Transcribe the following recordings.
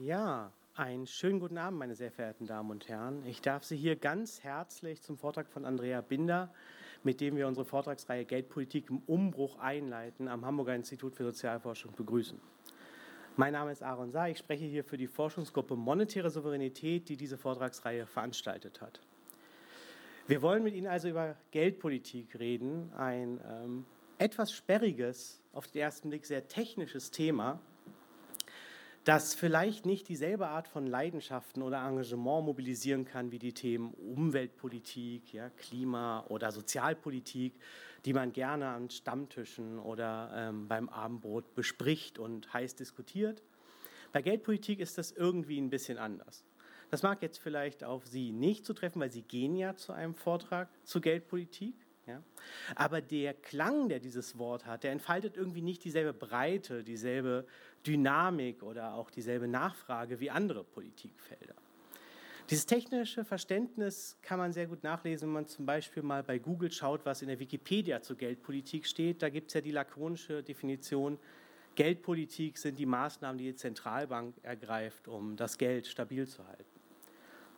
Ja, einen schönen guten Abend, meine sehr verehrten Damen und Herren. Ich darf Sie hier ganz herzlich zum Vortrag von Andrea Binder, mit dem wir unsere Vortragsreihe Geldpolitik im Umbruch einleiten, am Hamburger Institut für Sozialforschung begrüßen. Mein Name ist Aaron Saar, ich spreche hier für die Forschungsgruppe Monetäre Souveränität, die diese Vortragsreihe veranstaltet hat. Wir wollen mit Ihnen also über Geldpolitik reden, ein ähm, etwas sperriges, auf den ersten Blick sehr technisches Thema, das vielleicht nicht dieselbe Art von Leidenschaften oder Engagement mobilisieren kann wie die Themen Umweltpolitik, ja, Klima oder Sozialpolitik, die man gerne an Stammtischen oder ähm, beim Abendbrot bespricht und heiß diskutiert. Bei Geldpolitik ist das irgendwie ein bisschen anders. Das mag jetzt vielleicht auf Sie nicht zutreffen, weil Sie gehen ja zu einem Vortrag zu Geldpolitik. Ja? Aber der Klang, der dieses Wort hat, der entfaltet irgendwie nicht dieselbe Breite, dieselbe Dynamik oder auch dieselbe Nachfrage wie andere Politikfelder. Dieses technische Verständnis kann man sehr gut nachlesen, wenn man zum Beispiel mal bei Google schaut, was in der Wikipedia zur Geldpolitik steht. Da gibt es ja die lakonische Definition, Geldpolitik sind die Maßnahmen, die die Zentralbank ergreift, um das Geld stabil zu halten.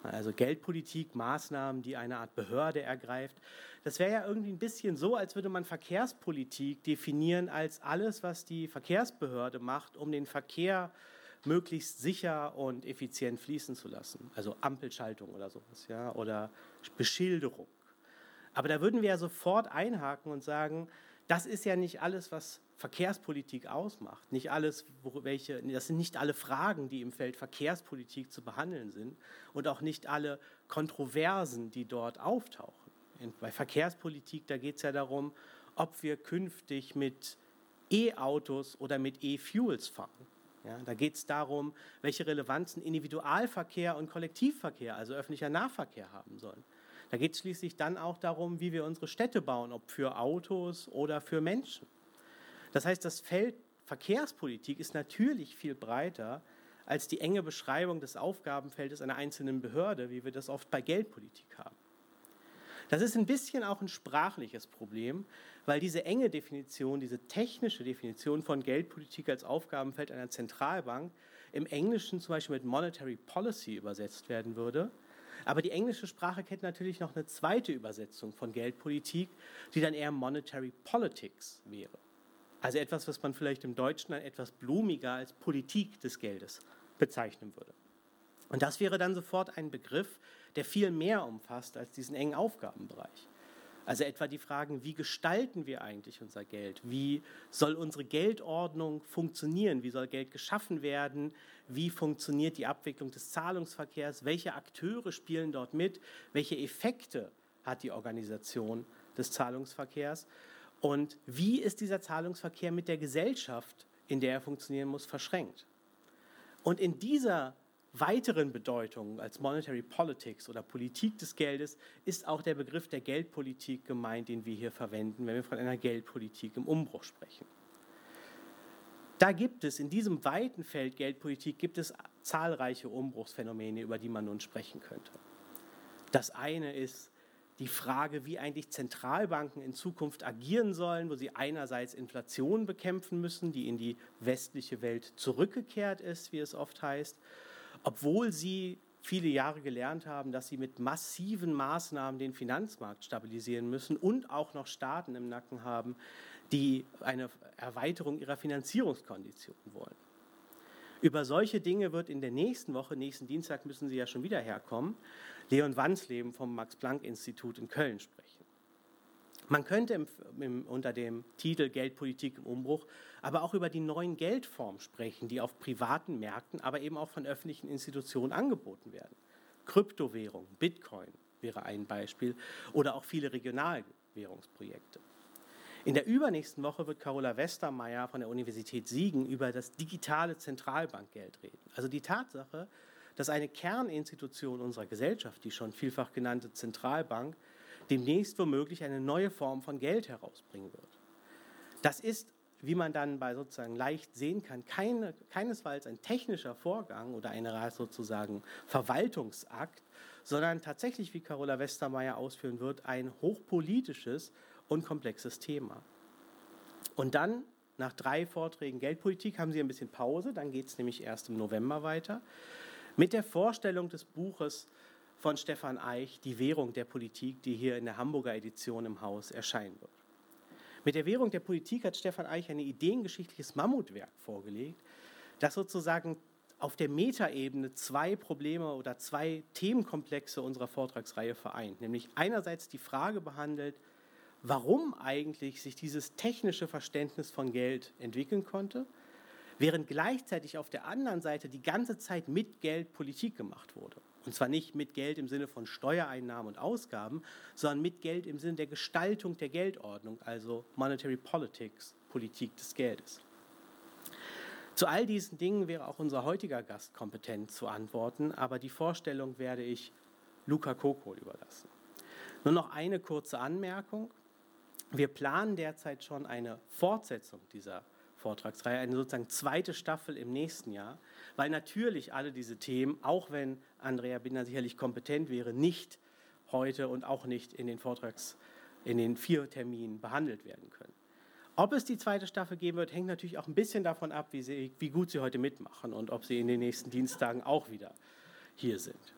Also Geldpolitik, Maßnahmen, die eine Art Behörde ergreift. Das wäre ja irgendwie ein bisschen so, als würde man Verkehrspolitik definieren als alles, was die Verkehrsbehörde macht, um den Verkehr möglichst sicher und effizient fließen zu lassen. Also Ampelschaltung oder sowas, ja, oder Beschilderung. Aber da würden wir ja sofort einhaken und sagen, das ist ja nicht alles, was Verkehrspolitik ausmacht. Nicht alles, welche, das sind nicht alle Fragen, die im Feld Verkehrspolitik zu behandeln sind und auch nicht alle Kontroversen, die dort auftauchen. Bei Verkehrspolitik, da geht es ja darum, ob wir künftig mit E-Autos oder mit E-Fuels fahren. Ja, da geht es darum, welche Relevanzen Individualverkehr und Kollektivverkehr, also öffentlicher Nahverkehr haben sollen. Da geht es schließlich dann auch darum, wie wir unsere Städte bauen, ob für Autos oder für Menschen. Das heißt, das Feld Verkehrspolitik ist natürlich viel breiter als die enge Beschreibung des Aufgabenfeldes einer einzelnen Behörde, wie wir das oft bei Geldpolitik haben. Das ist ein bisschen auch ein sprachliches Problem, weil diese enge Definition, diese technische Definition von Geldpolitik als Aufgabenfeld einer Zentralbank im Englischen zum Beispiel mit Monetary Policy übersetzt werden würde aber die englische Sprache kennt natürlich noch eine zweite Übersetzung von Geldpolitik, die dann eher Monetary Politics wäre. Also etwas, was man vielleicht im Deutschen dann etwas blumiger als Politik des Geldes bezeichnen würde. Und das wäre dann sofort ein Begriff, der viel mehr umfasst als diesen engen Aufgabenbereich. Also etwa die Fragen, wie gestalten wir eigentlich unser Geld? Wie soll unsere Geldordnung funktionieren? Wie soll Geld geschaffen werden? Wie funktioniert die Abwicklung des Zahlungsverkehrs? Welche Akteure spielen dort mit? Welche Effekte hat die Organisation des Zahlungsverkehrs? Und wie ist dieser Zahlungsverkehr mit der Gesellschaft, in der er funktionieren muss, verschränkt? Und in dieser weiteren Bedeutungen als Monetary Politics oder Politik des Geldes ist auch der Begriff der Geldpolitik gemeint, den wir hier verwenden, wenn wir von einer Geldpolitik im Umbruch sprechen. Da gibt es in diesem weiten Feld Geldpolitik gibt es zahlreiche Umbruchsphänomene, über die man nun sprechen könnte. Das eine ist die Frage, wie eigentlich Zentralbanken in Zukunft agieren sollen, wo sie einerseits Inflation bekämpfen müssen, die in die westliche Welt zurückgekehrt ist, wie es oft heißt, obwohl sie viele Jahre gelernt haben, dass sie mit massiven Maßnahmen den Finanzmarkt stabilisieren müssen und auch noch Staaten im Nacken haben, die eine Erweiterung ihrer Finanzierungskonditionen wollen. Über solche Dinge wird in der nächsten Woche, nächsten Dienstag müssen Sie ja schon wieder herkommen, Leon Wansleben vom Max-Planck-Institut in Köln sprechen. Man könnte im, im, unter dem Titel Geldpolitik im Umbruch aber auch über die neuen Geldformen sprechen, die auf privaten Märkten, aber eben auch von öffentlichen Institutionen angeboten werden. Kryptowährung, Bitcoin wäre ein Beispiel oder auch viele Regionalwährungsprojekte. In der übernächsten Woche wird Carola Westermeier von der Universität Siegen über das digitale Zentralbankgeld reden. Also die Tatsache, dass eine Kerninstitution unserer Gesellschaft, die schon vielfach genannte Zentralbank, demnächst womöglich eine neue Form von Geld herausbringen wird. Das ist, wie man dann bei sozusagen leicht sehen kann, keine, keinesfalls ein technischer Vorgang oder eine sozusagen Verwaltungsakt, sondern tatsächlich, wie Carola Westermeier ausführen wird, ein hochpolitisches und komplexes Thema. Und dann Nach drei Vorträgen Geldpolitik haben Sie ein bisschen Pause, dann geht es nämlich erst im November weiter, mit der Vorstellung des Buches von Stefan Eich, Die Währung der Politik, die hier in der Hamburger Edition im Haus erscheinen wird. Mit der Währung der Politik hat Stefan Eich ein ideengeschichtliches Mammutwerk vorgelegt, das sozusagen auf der Metaebene zwei Probleme oder zwei Themenkomplexe unserer Vortragsreihe vereint. Nämlich einerseits die Frage behandelt, warum eigentlich sich dieses technische Verständnis von Geld entwickeln konnte, während gleichzeitig auf der anderen Seite die ganze Zeit mit Geld Politik gemacht wurde. Und zwar nicht mit Geld im Sinne von Steuereinnahmen und Ausgaben, sondern mit Geld im Sinne der Gestaltung der Geldordnung, also Monetary Politics, Politik des Geldes. Zu all diesen Dingen wäre auch unser heutiger Gast kompetent zu antworten, aber die Vorstellung werde ich Luca Kokol überlassen. Nur noch eine kurze Anmerkung. Wir planen derzeit schon eine Fortsetzung dieser Vortragsreihe, eine sozusagen zweite Staffel im nächsten Jahr, weil natürlich alle diese Themen, auch wenn Andrea Binder sicherlich kompetent wäre, nicht heute und auch nicht in den Vortrags, in den vier Terminen behandelt werden können. Ob es die zweite Staffel geben wird, hängt natürlich auch ein bisschen davon ab, wie, sie, wie gut Sie heute mitmachen und ob Sie in den nächsten Dienstagen auch wieder hier sind.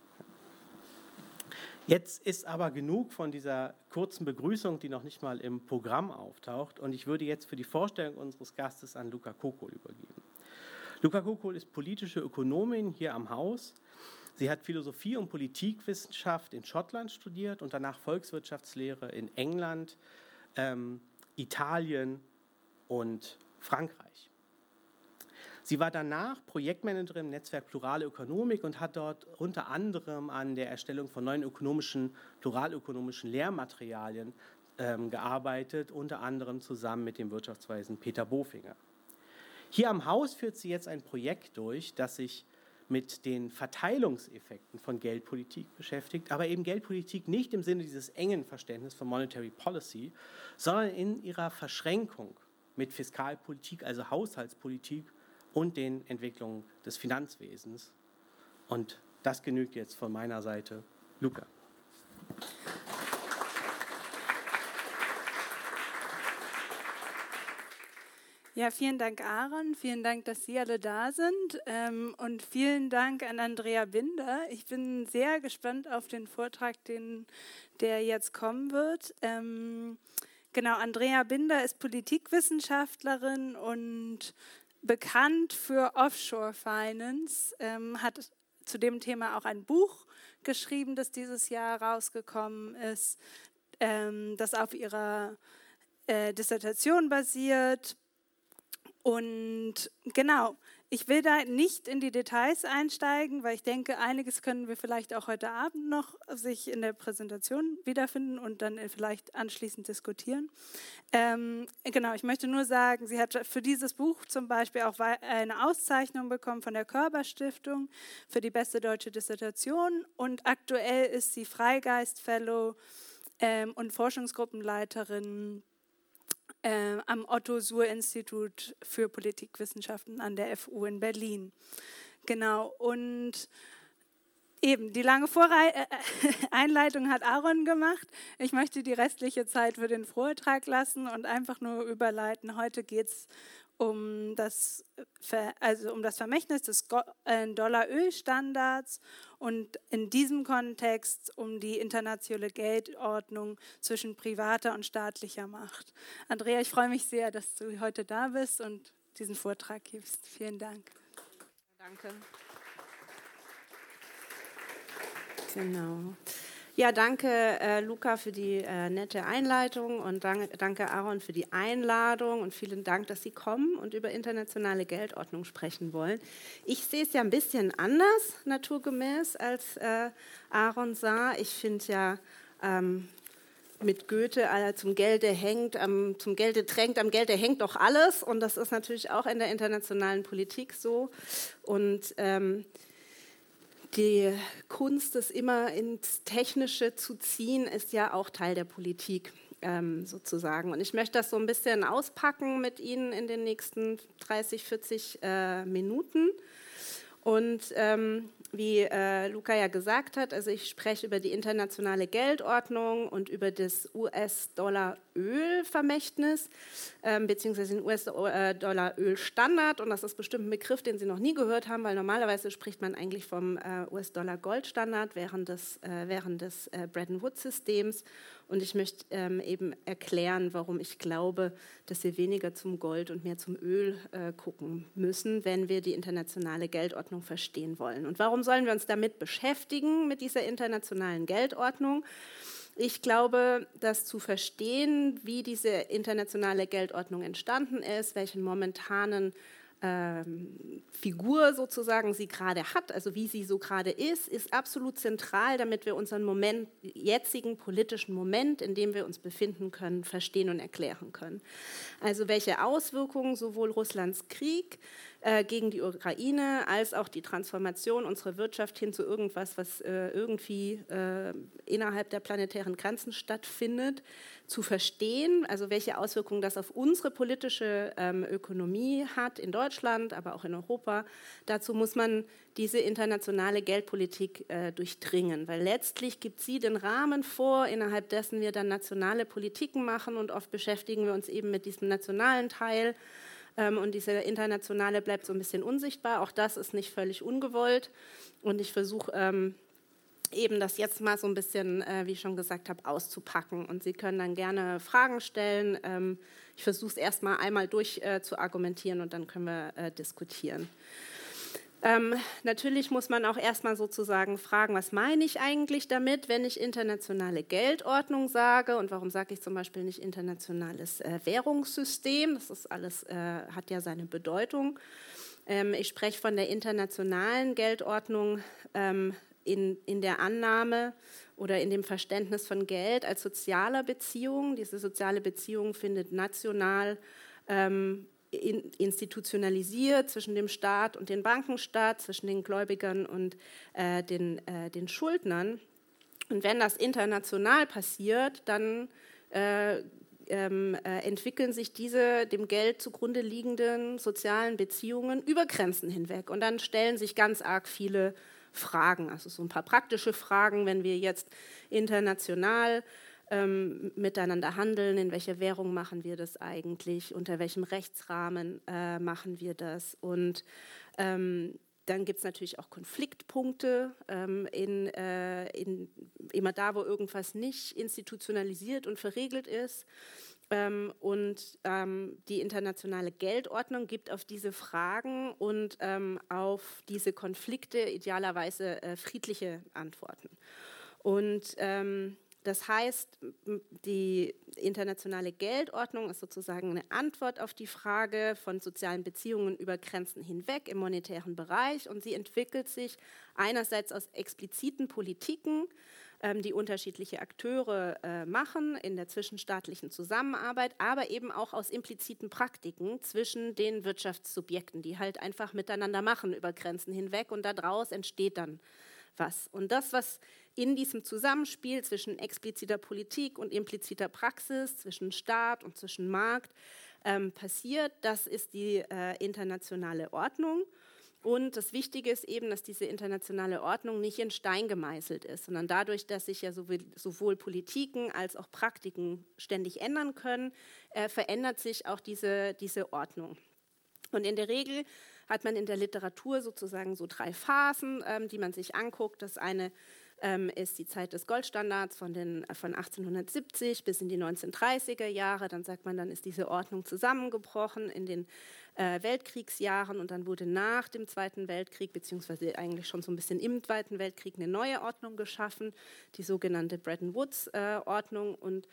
Jetzt ist aber genug von dieser kurzen Begrüßung, die noch nicht mal im Programm auftaucht. Und ich würde jetzt für die Vorstellung unseres Gastes an Luca Kokol übergeben. Luca Kokol ist politische Ökonomin hier am Haus. Sie hat Philosophie und Politikwissenschaft in Schottland studiert und danach Volkswirtschaftslehre in England, ähm, Italien und Frankreich. Sie war danach Projektmanagerin im Netzwerk Plurale Ökonomik und hat dort unter anderem an der Erstellung von neuen ökonomischen, pluralökonomischen Lehrmaterialien ähm, gearbeitet, unter anderem zusammen mit dem Wirtschaftsweisen Peter Bofinger. Hier am Haus führt sie jetzt ein Projekt durch, das sich mit den Verteilungseffekten von Geldpolitik beschäftigt, aber eben Geldpolitik nicht im Sinne dieses engen Verständnisses von Monetary Policy, sondern in ihrer Verschränkung mit Fiskalpolitik, also Haushaltspolitik und den Entwicklungen des Finanzwesens. Und das genügt jetzt von meiner Seite. Luca. Ja, vielen Dank, Aaron. Vielen Dank, dass Sie alle da sind. Ähm, und vielen Dank an Andrea Binder. Ich bin sehr gespannt auf den Vortrag, den, der jetzt kommen wird. Ähm, genau, Andrea Binder ist Politikwissenschaftlerin und bekannt für Offshore Finance, ähm, hat zu dem Thema auch ein Buch geschrieben, das dieses Jahr rausgekommen ist, das auf ihrer äh, Dissertation basiert. Und genau, ich will da nicht in die Details einsteigen, weil ich denke, einiges können wir vielleicht auch heute Abend noch sich in der Präsentation wiederfinden und dann vielleicht anschließend diskutieren. Ähm, genau, ich möchte nur sagen, sie hat für dieses Buch zum Beispiel auch eine Auszeichnung bekommen von der Körber Stiftung für die beste deutsche Dissertation und aktuell ist sie Freigeist Fellow ähm, und Forschungsgruppenleiterin äh, am Otto-Suhr-Institut für Politikwissenschaften an der FU in Berlin. Genau, und eben die lange Vorrei äh, Einleitung hat Aaron gemacht. Ich möchte die restliche Zeit für den Vortrag lassen und einfach nur überleiten. Heute geht es um das, also um das Vermächtnis des äh, Dollar-Öl-Standards und in diesem Kontext um die internationale Geldordnung zwischen privater und staatlicher Macht. Andrea, ich freue mich sehr, dass du heute da bist und diesen Vortrag gibst. Vielen Dank. Danke. Genau. Ja, danke äh, Luca für die äh, nette Einleitung und danke, danke Aaron für die Einladung und vielen Dank, dass Sie kommen und über internationale Geldordnung sprechen wollen. Ich sehe es ja ein bisschen anders, naturgemäß, als äh, Aaron sah. Ich finde ja ähm, mit Goethe, äh, zum Gelde hängt, am, zum Gelde drängt, am Gelde hängt doch alles. Und das ist natürlich auch in der internationalen Politik so. Und ähm, die Kunst, es immer ins Technische zu ziehen, ist ja auch Teil der Politik ähm, sozusagen. Und ich möchte das so ein bisschen auspacken mit Ihnen in den nächsten 30, 40 äh, Minuten. Und ähm, wie äh, Luca ja gesagt hat, also ich spreche über die internationale Geldordnung und über das US-Dollar-Ölvermächtnis, ähm, beziehungsweise den US-Dollar-Ölstandard. Und das ist bestimmt ein Begriff, den Sie noch nie gehört haben, weil normalerweise spricht man eigentlich vom äh, US-Dollar-Goldstandard während des, äh, während des äh, Bretton Woods-Systems. Und ich möchte ähm, eben erklären, warum ich glaube, dass wir weniger zum Gold und mehr zum Öl äh, gucken müssen, wenn wir die internationale Geldordnung verstehen wollen. Und warum sollen wir uns damit beschäftigen, mit dieser internationalen Geldordnung? Ich glaube, das zu verstehen, wie diese internationale Geldordnung entstanden ist, welchen momentanen ähm, Figur sozusagen sie gerade hat, also wie sie so gerade ist, ist absolut zentral, damit wir unseren Moment, jetzigen politischen Moment, in dem wir uns befinden können, verstehen und erklären können. Also welche Auswirkungen sowohl Russlands Krieg äh, gegen die Ukraine, als auch die Transformation unserer Wirtschaft hin zu irgendwas, was äh, irgendwie äh, innerhalb der planetären Grenzen stattfindet, zu verstehen, also welche Auswirkungen das auf unsere politische ähm, Ökonomie hat in Deutschland, aber auch in Europa. Dazu muss man diese internationale Geldpolitik äh, durchdringen, weil letztlich gibt sie den Rahmen vor, innerhalb dessen wir dann nationale Politiken machen und oft beschäftigen wir uns eben mit diesem nationalen Teil und diese internationale bleibt so ein bisschen unsichtbar. Auch das ist nicht völlig ungewollt. Und ich versuche ähm, eben das jetzt mal so ein bisschen, äh, wie ich schon gesagt habe, auszupacken. Und Sie können dann gerne Fragen stellen. Ähm, ich versuche es erstmal einmal durch äh, zu argumentieren und dann können wir äh, diskutieren. Ähm, natürlich muss man auch erstmal sozusagen fragen, was meine ich eigentlich damit, wenn ich internationale Geldordnung sage und warum sage ich zum Beispiel nicht internationales äh, Währungssystem? Das ist alles, äh, hat ja seine Bedeutung. Ähm, ich spreche von der internationalen Geldordnung ähm, in, in der Annahme oder in dem Verständnis von Geld als sozialer Beziehung. Diese soziale Beziehung findet national ähm, institutionalisiert zwischen dem Staat und dem Bankenstaat, zwischen den Gläubigern und äh, den, äh, den Schuldnern. Und wenn das international passiert, dann äh, ähm, äh, entwickeln sich diese dem Geld zugrunde liegenden sozialen Beziehungen über Grenzen hinweg. Und dann stellen sich ganz arg viele Fragen, also so ein paar praktische Fragen, wenn wir jetzt international ähm, miteinander handeln, in welcher Währung machen wir das eigentlich, unter welchem Rechtsrahmen äh, machen wir das und ähm, dann gibt es natürlich auch Konfliktpunkte, ähm, in, äh, in, immer da, wo irgendwas nicht institutionalisiert und verregelt ist. Ähm, und ähm, die internationale Geldordnung gibt auf diese Fragen und ähm, auf diese Konflikte idealerweise äh, friedliche Antworten. Und ähm, das heißt, die internationale Geldordnung ist sozusagen eine Antwort auf die Frage von sozialen Beziehungen über Grenzen hinweg im monetären Bereich und sie entwickelt sich einerseits aus expliziten Politiken, ähm, die unterschiedliche Akteure äh, machen in der zwischenstaatlichen Zusammenarbeit, aber eben auch aus impliziten Praktiken zwischen den Wirtschaftssubjekten, die halt einfach miteinander machen über Grenzen hinweg und daraus entsteht dann was. Und das, was in diesem Zusammenspiel zwischen expliziter Politik und impliziter Praxis, zwischen Staat und zwischen Markt ähm, passiert. Das ist die äh, internationale Ordnung. Und das Wichtige ist eben, dass diese internationale Ordnung nicht in Stein gemeißelt ist, sondern dadurch, dass sich ja sowohl, sowohl Politiken als auch Praktiken ständig ändern können, äh, verändert sich auch diese, diese Ordnung. Und in der Regel hat man in der Literatur sozusagen so drei Phasen, ähm, die man sich anguckt. Das eine ähm, ist die Zeit des Goldstandards von, den, äh, von 1870 bis in die 1930er Jahre. Dann sagt man, dann ist diese Ordnung zusammengebrochen in den äh, Weltkriegsjahren und dann wurde nach dem Zweiten Weltkrieg, beziehungsweise eigentlich schon so ein bisschen im Zweiten Weltkrieg, eine neue Ordnung geschaffen, die sogenannte Bretton Woods-Ordnung. Äh, und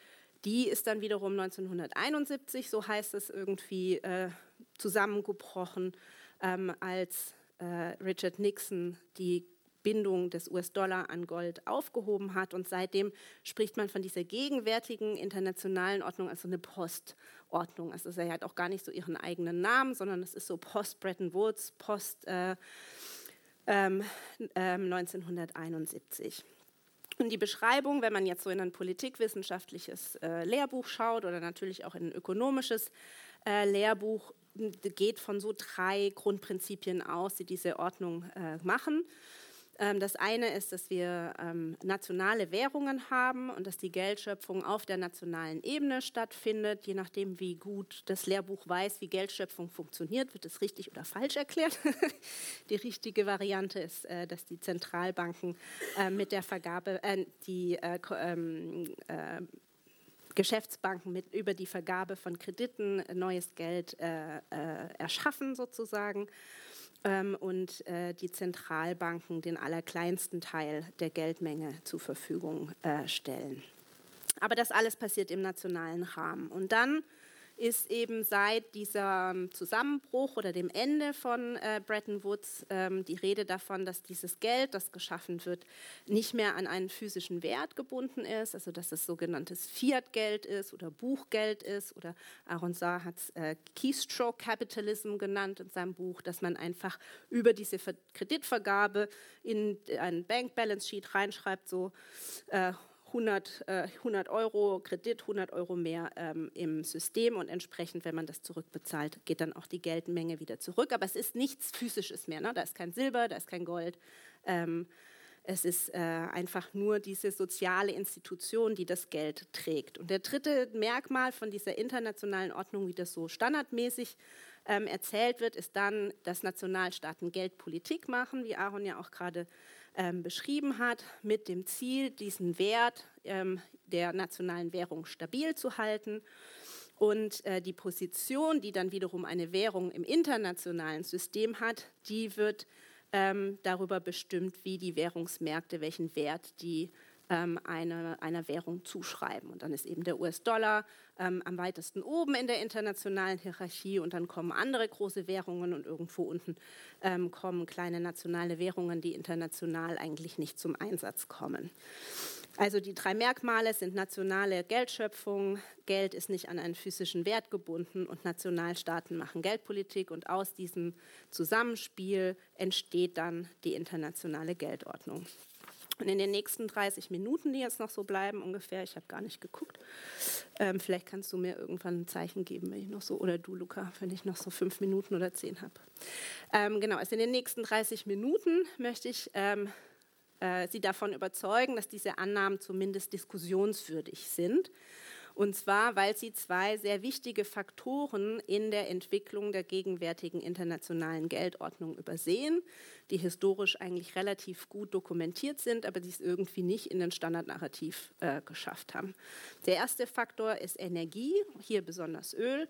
die ist dann wiederum 1971, so heißt es irgendwie, äh, zusammengebrochen, ähm, als äh, Richard Nixon die Bindung des US-Dollar an Gold aufgehoben hat. Und seitdem spricht man von dieser gegenwärtigen internationalen Ordnung als so eine Postordnung. Also sie hat auch gar nicht so ihren eigenen Namen, sondern es ist so Post-Bretton Woods, Post äh, ähm, äh, 1971. Und die Beschreibung, wenn man jetzt so in ein politikwissenschaftliches äh, Lehrbuch schaut oder natürlich auch in ein ökonomisches äh, Lehrbuch, geht von so drei Grundprinzipien aus, die diese Ordnung äh, machen. Ähm, das eine ist, dass wir ähm, nationale Währungen haben und dass die Geldschöpfung auf der nationalen Ebene stattfindet. Je nachdem, wie gut das Lehrbuch weiß, wie Geldschöpfung funktioniert, wird es richtig oder falsch erklärt. die richtige Variante ist, äh, dass die Zentralbanken äh, mit der Vergabe, äh, die äh, ähm, äh, Geschäftsbanken mit, über die Vergabe von Krediten neues Geld erschaffen sozusagen ähm, und äh, die Zentralbanken den allerkleinsten Teil der Geldmenge zur Verfügung äh, stellen. Aber das alles passiert im nationalen Rahmen. Und dann ist eben seit diesem Zusammenbruch oder dem Ende von äh, Bretton Woods ähm, die Rede davon, dass dieses Geld, das geschaffen wird, nicht mehr an einen physischen Wert gebunden ist, also dass es sogenanntes Fiat-Geld ist oder Buchgeld ist oder Aaron Saar hat es äh, Keystroke Capitalism genannt in seinem Buch, dass man einfach über diese Ver Kreditvergabe in ein Bank Balance Sheet reinschreibt, so äh, 100, äh, 100 Euro Kredit, 100 Euro mehr ähm, im System und entsprechend, wenn man das zurückbezahlt, geht dann auch die Geldmenge wieder zurück. Aber es ist nichts Physisches mehr. Ne? Da ist kein Silber, da ist kein Gold. Ähm, es ist äh, einfach nur diese soziale Institution, die das Geld trägt. Und der dritte Merkmal von dieser internationalen Ordnung, wie das so standardmäßig ähm, erzählt wird, ist dann, dass Nationalstaaten Geldpolitik machen, wie Aaron ja auch gerade ähm, beschrieben hat, mit dem Ziel, diesen Wert ähm, der nationalen Währung stabil zu halten. Und äh, die Position, die dann wiederum eine Währung im internationalen System hat, die wird ähm, darüber bestimmt, wie die Währungsmärkte, welchen Wert die ähm, eine, einer Währung zuschreiben. Und dann ist eben der US-Dollar ähm, am weitesten oben in der internationalen Hierarchie und dann kommen andere große Währungen und irgendwo unten ähm, kommen kleine nationale Währungen, die international eigentlich nicht zum Einsatz kommen. Also die drei Merkmale sind nationale Geldschöpfung, Geld ist nicht an einen physischen Wert gebunden und Nationalstaaten machen Geldpolitik und aus diesem Zusammenspiel entsteht dann die internationale Geldordnung. Und in den nächsten 30 Minuten, die jetzt noch so bleiben ungefähr, ich habe gar nicht geguckt, ähm, vielleicht kannst du mir irgendwann ein Zeichen geben, wenn ich noch so, oder du, Luca, wenn ich noch so fünf Minuten oder zehn habe. Ähm, genau, also in den nächsten 30 Minuten möchte ich ähm, äh, Sie davon überzeugen, dass diese Annahmen zumindest diskussionswürdig sind und zwar, weil sie zwei sehr wichtige Faktoren in der Entwicklung der gegenwärtigen internationalen Geldordnung übersehen, die historisch eigentlich relativ gut dokumentiert sind, aber die es irgendwie nicht in den Standardnarrativ äh, geschafft haben. Der erste Faktor ist Energie, hier besonders Öl.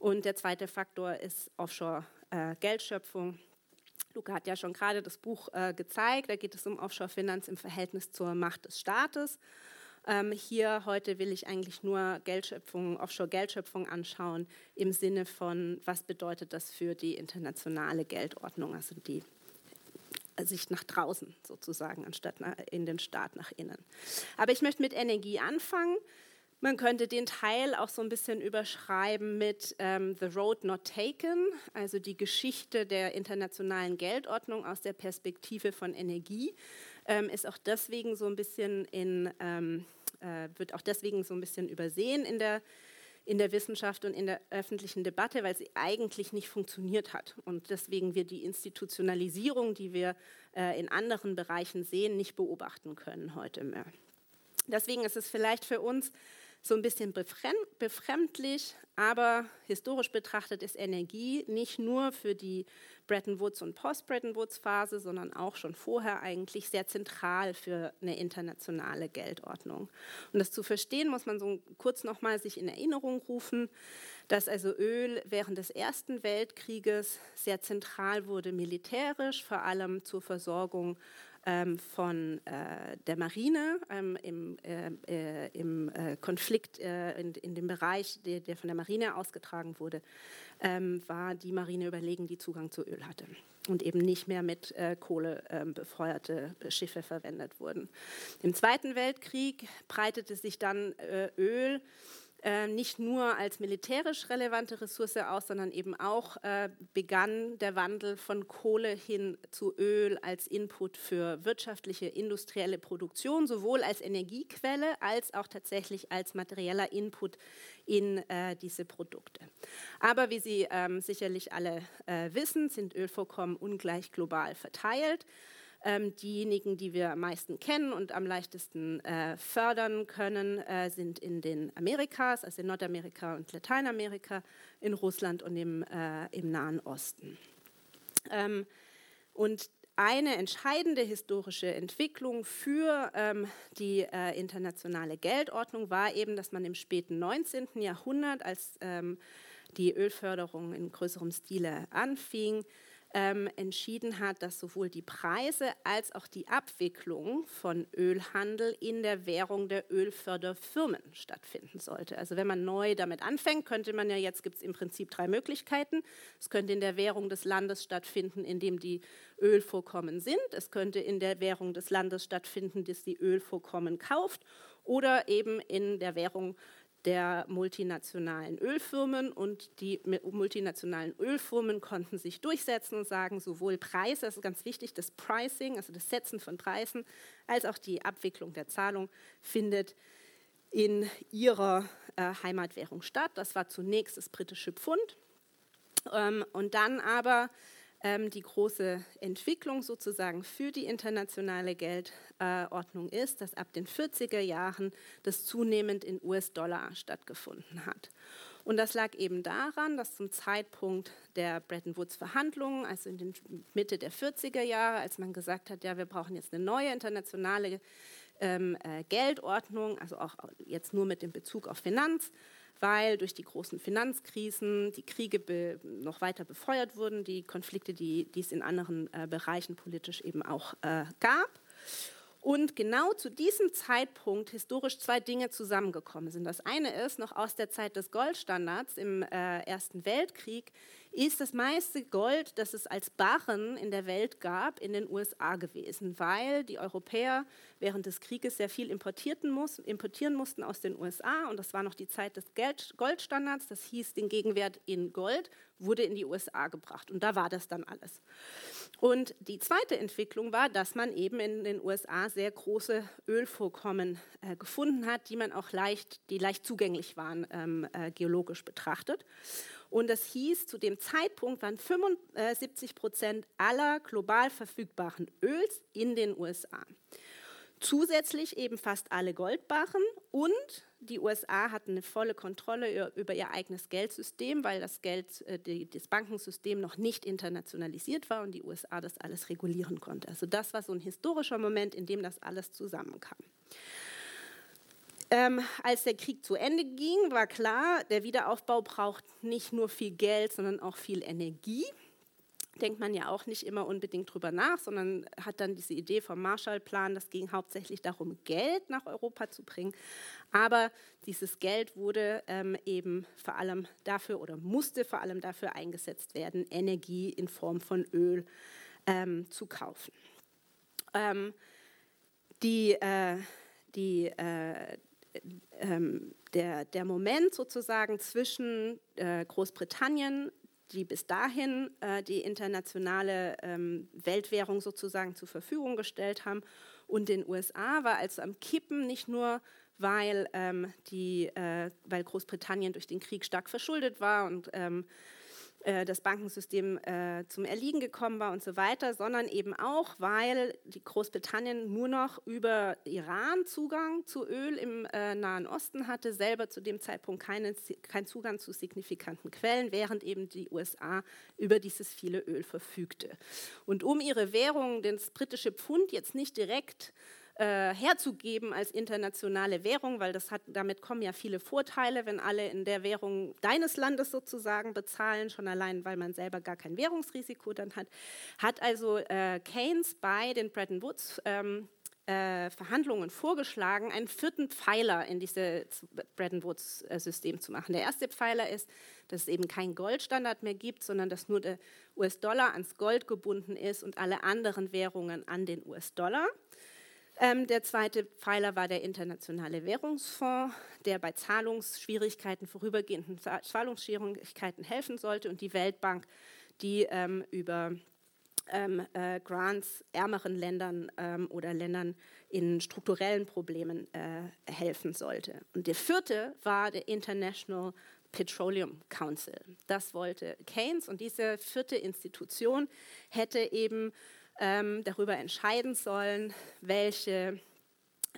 Und der zweite Faktor ist Offshore-Geldschöpfung. Äh, Luca hat ja schon gerade das Buch äh, gezeigt. Da geht es um Offshore-Finanz im Verhältnis zur Macht des Staates. Ähm, hier heute will ich eigentlich nur Geldschöpfung, Offshore-Geldschöpfung anschauen im Sinne von, was bedeutet das für die internationale Geldordnung, also die Sicht nach draußen sozusagen, anstatt in den Staat nach innen. Aber ich möchte mit Energie anfangen. Man könnte den Teil auch so ein bisschen überschreiben mit ähm, The Road Not Taken, also die Geschichte der internationalen Geldordnung aus der Perspektive von Energie, ähm, ist auch deswegen so ein bisschen in ähm, äh, wird auch deswegen so ein bisschen übersehen in der, in der Wissenschaft und in der öffentlichen Debatte, weil sie eigentlich nicht funktioniert hat. Und deswegen wir die Institutionalisierung, die wir äh, in anderen Bereichen sehen, nicht beobachten können heute mehr. Deswegen ist es vielleicht für uns so ein bisschen befremdlich, aber historisch betrachtet ist Energie nicht nur für die Bretton Woods und Post-Bretton Woods Phase, sondern auch schon vorher eigentlich sehr zentral für eine internationale Geldordnung. Um das zu verstehen, muss man so kurz nochmal sich in Erinnerung rufen, dass also Öl während des Ersten Weltkrieges sehr zentral wurde militärisch, vor allem zur Versorgung von äh, der Marine ähm, im, äh, äh, im Konflikt in, in, dem Bereich, der, der, von der Marine ausgetragen wurde, ähm, war die Marine überlegen, die Zugang zu Öl hatte und eben nicht mehr mit Kohle ähm, befeuerte Schiffe verwendet wurden. Im Zweiten Weltkrieg breitete sich dann Öl nicht nur als militärisch relevante Ressource aus, sondern eben auch äh, begann der Wandel von Kohle hin zu Öl als Input für wirtschaftliche, industrielle Produktion, sowohl als Energiequelle als auch tatsächlich als materieller Input in äh, diese Produkte. Aber wie Sie ähm, sicherlich alle äh, wissen, sind Ölvorkommen ungleich global verteilt. Ähm, diejenigen, die wir am meisten kennen und am leichtesten äh, fördern können, äh, sind in den Amerikas, also in Nordamerika und Lateinamerika, in Russland und im, äh, im Nahen Osten. Ähm, und eine entscheidende historische Entwicklung für ähm, die äh, internationale Geldordnung war eben, dass man im späten 19. Jahrhundert, als ähm, die Ölförderung in größerem Stile anfing, ähm, entschieden hat, dass sowohl die Preise als auch die Abwicklung von Ölhandel in der Währung der Ölförderfirmen stattfinden sollte. Also wenn man neu damit anfängt, könnte man ja jetzt gibt es im Prinzip drei Möglichkeiten. Es könnte in der Währung des Landes stattfinden, in dem die Ölvorkommen sind. Es könnte in der Währung des Landes stattfinden, das die Ölvorkommen kauft oder eben in der Währung der multinationalen Ölfirmen und die multinationalen Ölfirmen konnten sich durchsetzen und sagen, sowohl Preise, das ist ganz wichtig, das Pricing, also das Setzen von Preisen, als auch die Abwicklung der Zahlung findet in ihrer äh, Heimatwährung statt. Das war zunächst das britische Pfund ähm, und dann aber die große Entwicklung sozusagen für die internationale Geldordnung ist, dass ab den 40er Jahren das zunehmend in US-Dollar stattgefunden hat. Und das lag eben daran, dass zum Zeitpunkt der Bretton Woods-Verhandlungen, also in den Mitte der 40er Jahre, als man gesagt hat, ja, wir brauchen jetzt eine neue internationale ähm, äh, Geldordnung, also auch jetzt nur mit dem Bezug auf Finanz, weil durch die großen Finanzkrisen die Kriege noch weiter befeuert wurden, die Konflikte, die, die es in anderen äh, Bereichen politisch eben auch äh, gab. Und genau zu diesem Zeitpunkt historisch zwei Dinge zusammengekommen sind. Das eine ist noch aus der Zeit des Goldstandards im äh, Ersten Weltkrieg, ist das meiste Gold, das es als Barren in der Welt gab, in den USA gewesen, weil die Europäer während des Krieges sehr viel importierten muss, importieren mussten aus den USA und das war noch die Zeit des Goldstandards, das hieß, den Gegenwert in Gold wurde in die USA gebracht und da war das dann alles. Und die zweite Entwicklung war, dass man eben in den USA sehr große Ölvorkommen äh, gefunden hat, die man auch leicht, die leicht zugänglich waren, ähm, äh, geologisch betrachtet. Und das hieß, zu dem Zeitpunkt waren 75 Prozent aller global verfügbaren Öls in den USA. Zusätzlich eben fast alle Goldbarren und die USA hatten eine volle Kontrolle über ihr eigenes Geldsystem, weil das Geld, äh, das Bankensystem noch nicht internationalisiert war und die USA das alles regulieren konnte. Also das war so ein historischer Moment, in dem das alles zusammenkam. Ähm, als der Krieg zu Ende ging, war klar, der Wiederaufbau braucht nicht nur viel Geld, sondern auch viel Energie. Denkt man ja auch nicht immer unbedingt drüber nach, sondern hat dann diese Idee vom Marshallplan, das ging hauptsächlich darum, Geld nach Europa zu bringen. Aber dieses Geld wurde ähm, eben vor allem dafür oder musste vor allem dafür eingesetzt werden, Energie in Form von Öl ähm, zu kaufen. Ähm, die, äh, die, äh, ähm, der, der Moment sozusagen zwischen äh, Großbritannien, die bis dahin äh, die internationale ähm, Weltwährung sozusagen zur Verfügung gestellt haben, und den USA war also am Kippen, nicht nur weil, ähm, die, äh, weil Großbritannien durch den Krieg stark verschuldet war und ähm, äh, das Bankensystem äh, zum Erliegen gekommen war und so weiter, sondern eben auch, weil die Großbritannien nur noch über Iran Zugang zu Öl im äh, Nahen Osten hatte, selber zu dem Zeitpunkt keinen kein Zugang zu signifikanten Quellen, während eben die USA über dieses viele Öl verfügte. Und um ihre Währung, das britische Pfund, jetzt nicht direkt äh, herzugeben als internationale Währung, weil das hat, damit kommen ja viele Vorteile, wenn alle in der Währung deines Landes sozusagen bezahlen, schon allein, weil man selber gar kein Währungsrisiko dann hat, hat also äh, Keynes bei den Bretton Woods ähm, äh, Verhandlungen vorgeschlagen, einen vierten Pfeiler in dieses Bretton Woods-System äh, zu machen. Der erste Pfeiler ist, dass es eben keinen Goldstandard mehr gibt, sondern dass nur der US-Dollar ans Gold gebunden ist und alle anderen Währungen an den US-Dollar. Ähm, der zweite Pfeiler war der Internationale Währungsfonds, der bei Zahlungsschwierigkeiten, vorübergehenden Zahlungsschwierigkeiten helfen sollte und die Weltbank, die ähm, über ähm, äh, Grants ärmeren Ländern ähm, oder Ländern in strukturellen Problemen äh, helfen sollte. Und der vierte war der International Petroleum Council. Das wollte Keynes und diese vierte Institution hätte eben ähm, darüber entscheiden sollen, welche,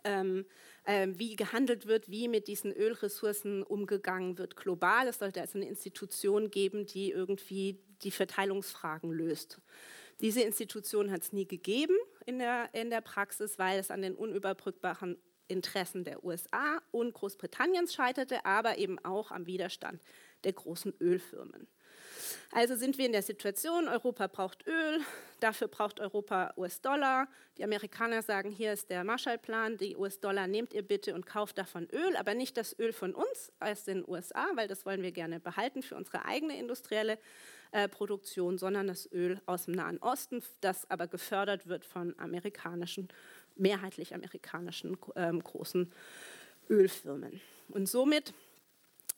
ähm, äh, wie gehandelt wird, wie mit diesen Ölressourcen umgegangen wird global. Es sollte also eine Institution geben, die irgendwie die Verteilungsfragen löst. Diese Institution hat es nie gegeben in der, in der Praxis, weil es an den unüberbrückbaren Interessen der USA und Großbritanniens scheiterte, aber eben auch am Widerstand der großen Ölfirmen. Also sind wir in der Situation, Europa braucht Öl, dafür braucht Europa US-Dollar. Die Amerikaner sagen, hier ist der Marshallplan, die US-Dollar nehmt ihr bitte und kauft davon Öl, aber nicht das Öl von uns aus den USA, weil das wollen wir gerne behalten für unsere eigene industrielle äh, Produktion, sondern das Öl aus dem Nahen Osten, das aber gefördert wird von amerikanischen, mehrheitlich amerikanischen ähm, großen Ölfirmen. Und somit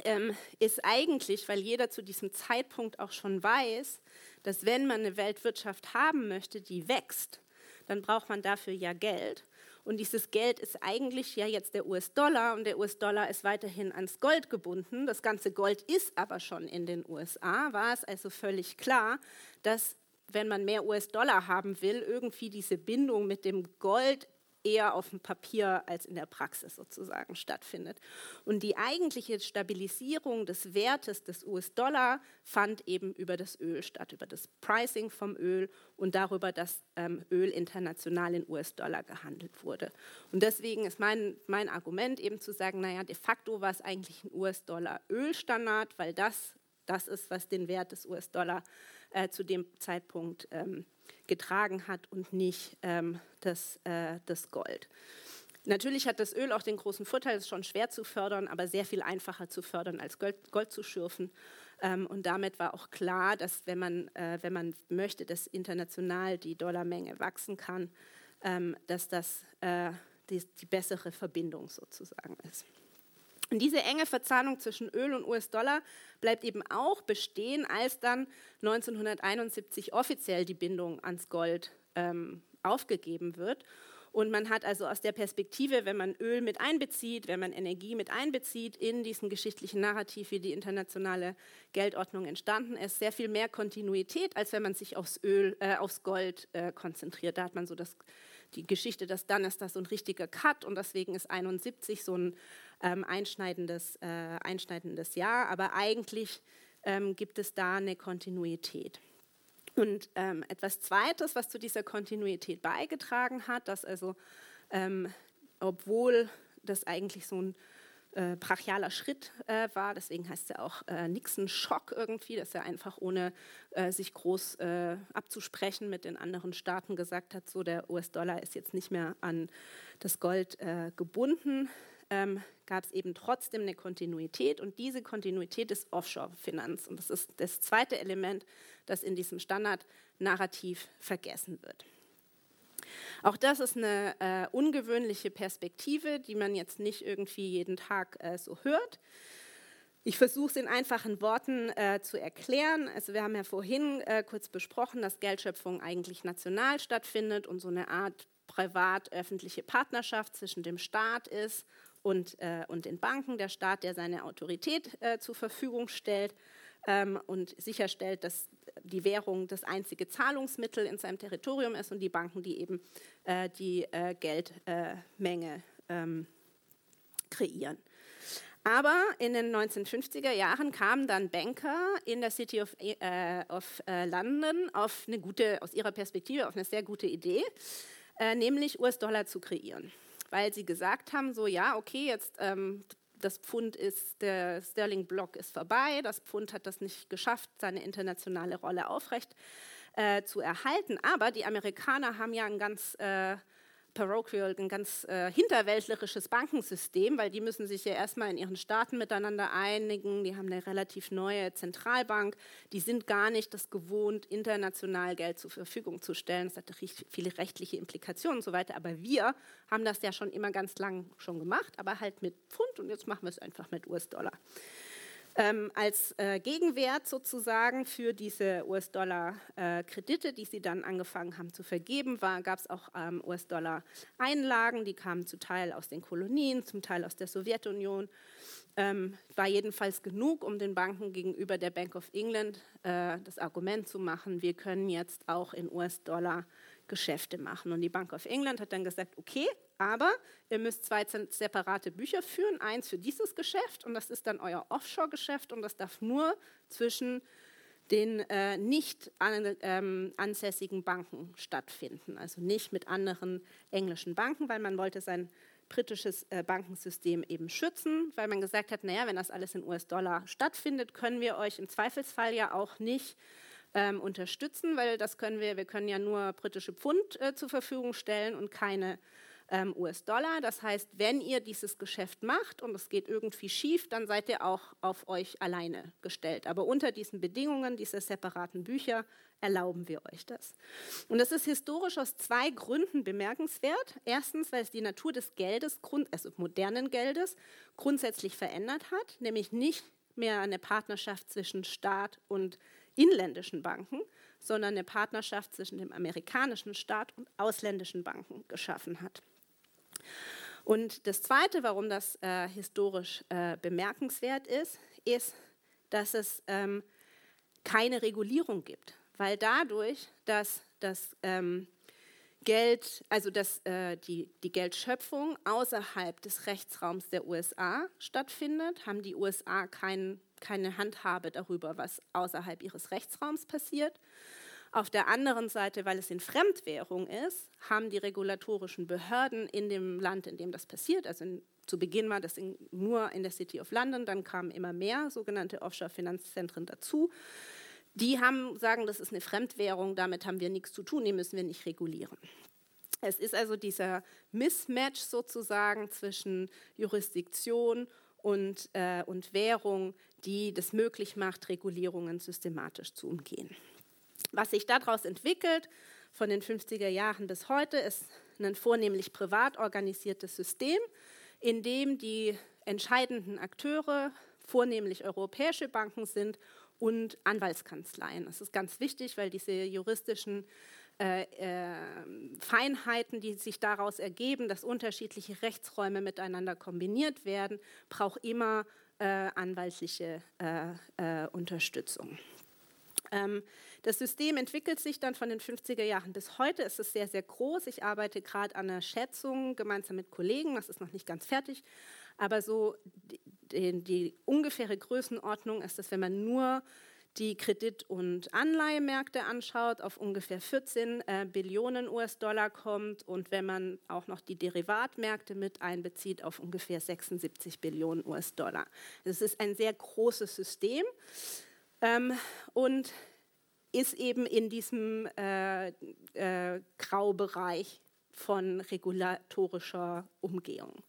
ähm, ist eigentlich, weil jeder zu diesem Zeitpunkt auch schon weiß, dass wenn man eine Weltwirtschaft haben möchte, die wächst, dann braucht man dafür ja Geld. Und dieses Geld ist eigentlich ja jetzt der US-Dollar und der US-Dollar ist weiterhin ans Gold gebunden. Das ganze Gold ist aber schon in den USA. War es also völlig klar, dass wenn man mehr US-Dollar haben will, irgendwie diese Bindung mit dem Gold eher auf dem Papier als in der Praxis sozusagen stattfindet. Und die eigentliche Stabilisierung des Wertes des US-Dollar fand eben über das Öl statt, über das Pricing vom Öl und darüber, dass ähm, Öl international in US-Dollar gehandelt wurde. Und deswegen ist mein, mein Argument eben zu sagen, naja, de facto war es eigentlich ein US-Dollar-Ölstandard, weil das das ist, was den Wert des US-Dollar äh, zu dem Zeitpunkt ähm, getragen hat und nicht ähm, das, äh, das Gold. Natürlich hat das Öl auch den großen Vorteil, es ist schon schwer zu fördern, aber sehr viel einfacher zu fördern, als Gold, Gold zu schürfen. Ähm, und damit war auch klar, dass wenn man, äh, wenn man möchte, dass international die Dollarmenge wachsen kann, ähm, dass das äh, die, die bessere Verbindung sozusagen ist. Und diese enge Verzahnung zwischen Öl und US-Dollar bleibt eben auch bestehen, als dann 1971 offiziell die Bindung ans Gold ähm, aufgegeben wird. Und man hat also aus der Perspektive, wenn man Öl mit einbezieht, wenn man Energie mit einbezieht in diesen geschichtlichen Narrativ, wie die internationale Geldordnung entstanden ist, sehr viel mehr Kontinuität, als wenn man sich aufs Öl, äh, aufs Gold äh, konzentriert. Da hat man so das, die Geschichte, dass dann ist das so ein richtiger Cut und deswegen ist 71 so ein ähm, einschneidendes, äh, einschneidendes Jahr. Aber eigentlich ähm, gibt es da eine Kontinuität. Und ähm, etwas Zweites, was zu dieser Kontinuität beigetragen hat, dass also, ähm, obwohl das eigentlich so ein äh, brachialer Schritt äh, war, deswegen heißt ja auch äh, Nixon-Schock irgendwie, dass er einfach ohne äh, sich groß äh, abzusprechen mit den anderen Staaten gesagt hat, so der US-Dollar ist jetzt nicht mehr an das Gold äh, gebunden, ähm, gab es eben trotzdem eine Kontinuität und diese Kontinuität ist Offshore-Finanz. Und das ist das zweite Element, das in diesem Standard-Narrativ vergessen wird. Auch das ist eine äh, ungewöhnliche Perspektive, die man jetzt nicht irgendwie jeden Tag äh, so hört. Ich versuche es in einfachen Worten äh, zu erklären. Also wir haben ja vorhin äh, kurz besprochen, dass Geldschöpfung eigentlich national stattfindet und so eine Art privat-öffentliche Partnerschaft zwischen dem Staat ist und, äh, und den Banken, der Staat, der seine Autorität äh, zur Verfügung stellt ähm, und sicherstellt, dass die Währung das einzige Zahlungsmittel in seinem Territorium ist und die Banken, die eben äh, die äh, Geldmenge ähm, kreieren. Aber in den 1950er Jahren kamen dann Banker in der City of, äh, of äh, London auf eine gute, aus ihrer Perspektive auf eine sehr gute Idee, äh, nämlich US-Dollar zu kreieren weil sie gesagt haben, so ja, okay, jetzt ähm, das Pfund ist, der Sterling-Block ist vorbei, das Pfund hat das nicht geschafft, seine internationale Rolle aufrecht äh, zu erhalten. Aber die Amerikaner haben ja ein ganz äh, parochial, ein ganz äh, hinterwäldlerisches Bankensystem, weil die müssen sich ja erstmal in ihren Staaten miteinander einigen. Die haben eine relativ neue Zentralbank. Die sind gar nicht das gewohnt, international Geld zur Verfügung zu stellen. Das hat viele rechtliche Implikationen und so weiter. Aber wir haben das ja schon immer ganz lang schon gemacht, aber halt mit Pfund und jetzt machen wir es einfach mit US-Dollar. Ähm, als äh, Gegenwert sozusagen für diese US-Dollar-Kredite, äh, die sie dann angefangen haben zu vergeben, gab es auch ähm, US-Dollar-Einlagen, die kamen zum Teil aus den Kolonien, zum Teil aus der Sowjetunion. Ähm, war jedenfalls genug, um den Banken gegenüber der Bank of England äh, das Argument zu machen, wir können jetzt auch in US-Dollar Geschäfte machen. Und die Bank of England hat dann gesagt, okay, aber ihr müsst zwei separate Bücher führen, eins für dieses Geschäft und das ist dann euer Offshore-Geschäft und das darf nur zwischen den äh, nicht an, ähm, ansässigen Banken stattfinden, also nicht mit anderen englischen Banken, weil man wollte sein britisches äh, Bankensystem eben schützen, weil man gesagt hat, naja, wenn das alles in US-Dollar stattfindet, können wir euch im Zweifelsfall ja auch nicht ähm, unterstützen, weil das können wir, wir können ja nur britische Pfund äh, zur Verfügung stellen und keine ähm, US-Dollar. Das heißt, wenn ihr dieses Geschäft macht und es geht irgendwie schief, dann seid ihr auch auf euch alleine gestellt. Aber unter diesen Bedingungen, diese separaten Bücher, erlauben wir euch das. Und das ist historisch aus zwei Gründen bemerkenswert. Erstens, weil es die Natur des Geldes, also modernen Geldes, grundsätzlich verändert hat, nämlich nicht mehr eine Partnerschaft zwischen Staat und inländischen Banken, sondern eine Partnerschaft zwischen dem amerikanischen Staat und ausländischen Banken geschaffen hat. Und das Zweite, warum das äh, historisch äh, bemerkenswert ist, ist, dass es ähm, keine Regulierung gibt, weil dadurch, dass das ähm, Geld, also dass äh, die, die Geldschöpfung außerhalb des Rechtsraums der USA stattfindet, haben die USA kein, keine Handhabe darüber, was außerhalb ihres Rechtsraums passiert. Auf der anderen Seite, weil es in Fremdwährung ist, haben die regulatorischen Behörden in dem Land, in dem das passiert, also in, zu Beginn war das in, nur in der City of London, dann kamen immer mehr sogenannte Offshore-Finanzzentren dazu. Die haben, sagen, das ist eine Fremdwährung, damit haben wir nichts zu tun, die müssen wir nicht regulieren. Es ist also dieser Mismatch sozusagen zwischen Jurisdiktion und, äh, und Währung, die das möglich macht, Regulierungen systematisch zu umgehen. Was sich daraus entwickelt, von den 50er Jahren bis heute, ist ein vornehmlich privat organisiertes System, in dem die entscheidenden Akteure vornehmlich europäische Banken sind und Anwaltskanzleien. Das ist ganz wichtig, weil diese juristischen äh, äh, Feinheiten, die sich daraus ergeben, dass unterschiedliche Rechtsräume miteinander kombiniert werden, braucht immer anwaltliche äh, äh, Unterstützung. Ähm, das System entwickelt sich dann von den 50er Jahren bis heute. Es ist sehr, sehr groß. Ich arbeite gerade an einer Schätzung gemeinsam mit Kollegen. Das ist noch nicht ganz fertig. Aber so die, die ungefähre Größenordnung ist, dass wenn man nur die Kredit- und Anleihemärkte anschaut, auf ungefähr 14 äh, Billionen US-Dollar kommt und wenn man auch noch die Derivatmärkte mit einbezieht, auf ungefähr 76 Billionen US-Dollar. Es ist ein sehr großes System ähm, und ist eben in diesem äh, äh, Graubereich von regulatorischer Umgehung.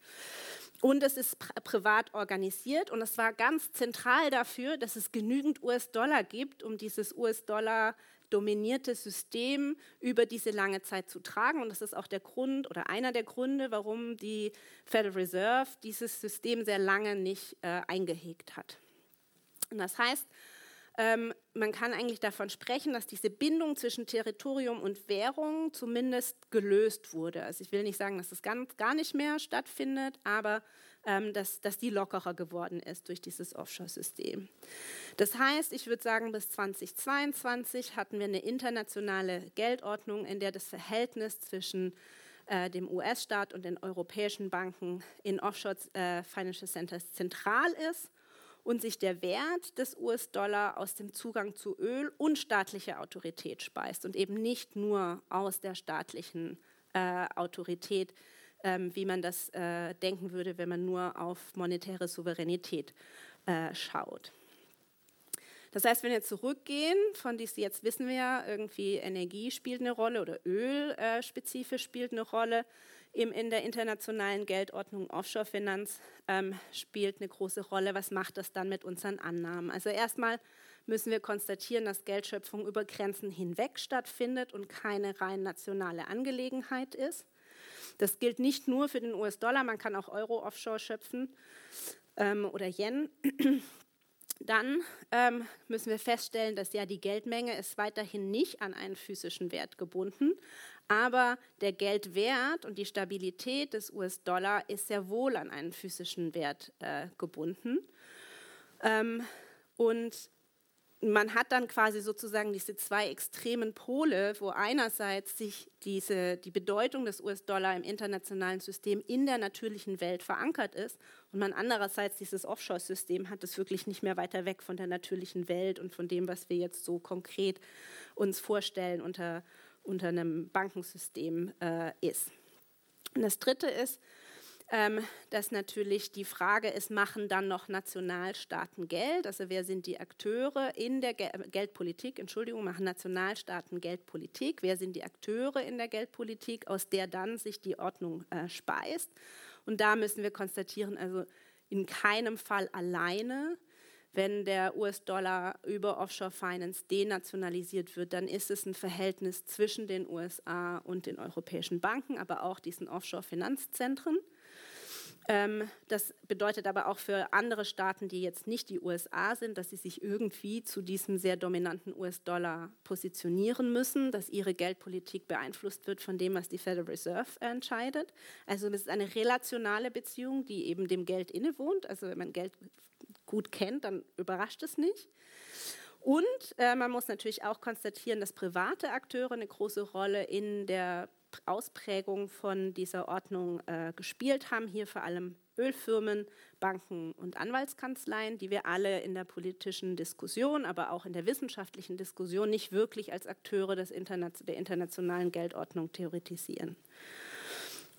Und es ist privat organisiert und es war ganz zentral dafür, dass es genügend US-Dollar gibt, um dieses US-Dollar dominierte System über diese lange Zeit zu tragen. Und das ist auch der Grund oder einer der Gründe, warum die Federal Reserve dieses System sehr lange nicht äh, eingehegt hat. Und das heißt, ähm, man kann eigentlich davon sprechen, dass diese Bindung zwischen Territorium und Währung zumindest gelöst wurde. Also ich will nicht sagen, dass das ganz, gar nicht mehr stattfindet, aber ähm, dass, dass die lockerer geworden ist durch dieses Offshore-System. Das heißt, ich würde sagen, bis 2022 hatten wir eine internationale Geldordnung, in der das Verhältnis zwischen äh, dem US-Staat und den europäischen Banken in Offshore äh, Centers zentral ist und sich der Wert des US-Dollar aus dem Zugang zu Öl und staatlicher Autorität speist und eben nicht nur aus der staatlichen äh, Autorität, ähm, wie man das äh, denken würde, wenn man nur auf monetäre Souveränität äh, schaut. Das heißt, wenn wir zurückgehen, von dies jetzt wissen wir ja, irgendwie Energie spielt eine Rolle oder Öl äh, spezifisch spielt eine Rolle, in der internationalen Geldordnung Offshore-Finanz ähm, spielt eine große Rolle. Was macht das dann mit unseren Annahmen? Also erstmal müssen wir konstatieren, dass Geldschöpfung über Grenzen hinweg stattfindet und keine rein nationale Angelegenheit ist. Das gilt nicht nur für den US-Dollar, man kann auch Euro offshore schöpfen ähm, oder Yen. Dann ähm, müssen wir feststellen, dass ja die Geldmenge ist weiterhin nicht an einen physischen Wert gebunden, aber der Geldwert und die Stabilität des US-Dollar ist sehr wohl an einen physischen Wert äh, gebunden. Ähm, und man hat dann quasi sozusagen diese zwei extremen Pole, wo einerseits sich diese, die Bedeutung des US-Dollar im internationalen System in der natürlichen Welt verankert ist und man andererseits dieses Offshore-System hat, das wirklich nicht mehr weiter weg von der natürlichen Welt und von dem, was wir jetzt so konkret uns vorstellen unter, unter einem Bankensystem äh, ist. Und das Dritte ist, ähm, dass natürlich die Frage ist, machen dann noch Nationalstaaten Geld? Also wer sind die Akteure in der Ge Geldpolitik? Entschuldigung, machen Nationalstaaten Geldpolitik? Wer sind die Akteure in der Geldpolitik, aus der dann sich die Ordnung äh, speist? Und da müssen wir konstatieren, also in keinem Fall alleine, wenn der US-Dollar über Offshore Finance denationalisiert wird, dann ist es ein Verhältnis zwischen den USA und den europäischen Banken, aber auch diesen Offshore-Finanzzentren. Ähm, das bedeutet aber auch für andere Staaten, die jetzt nicht die USA sind, dass sie sich irgendwie zu diesem sehr dominanten US-Dollar positionieren müssen, dass ihre Geldpolitik beeinflusst wird von dem, was die Federal Reserve entscheidet. Also es ist eine relationale Beziehung, die eben dem Geld innewohnt. Also wenn man Geld gut kennt, dann überrascht es nicht. Und äh, man muss natürlich auch konstatieren, dass private Akteure eine große Rolle in der Ausprägung von dieser Ordnung äh, gespielt haben. Hier vor allem Ölfirmen, Banken und Anwaltskanzleien, die wir alle in der politischen Diskussion, aber auch in der wissenschaftlichen Diskussion nicht wirklich als Akteure des Interna der internationalen Geldordnung theoretisieren.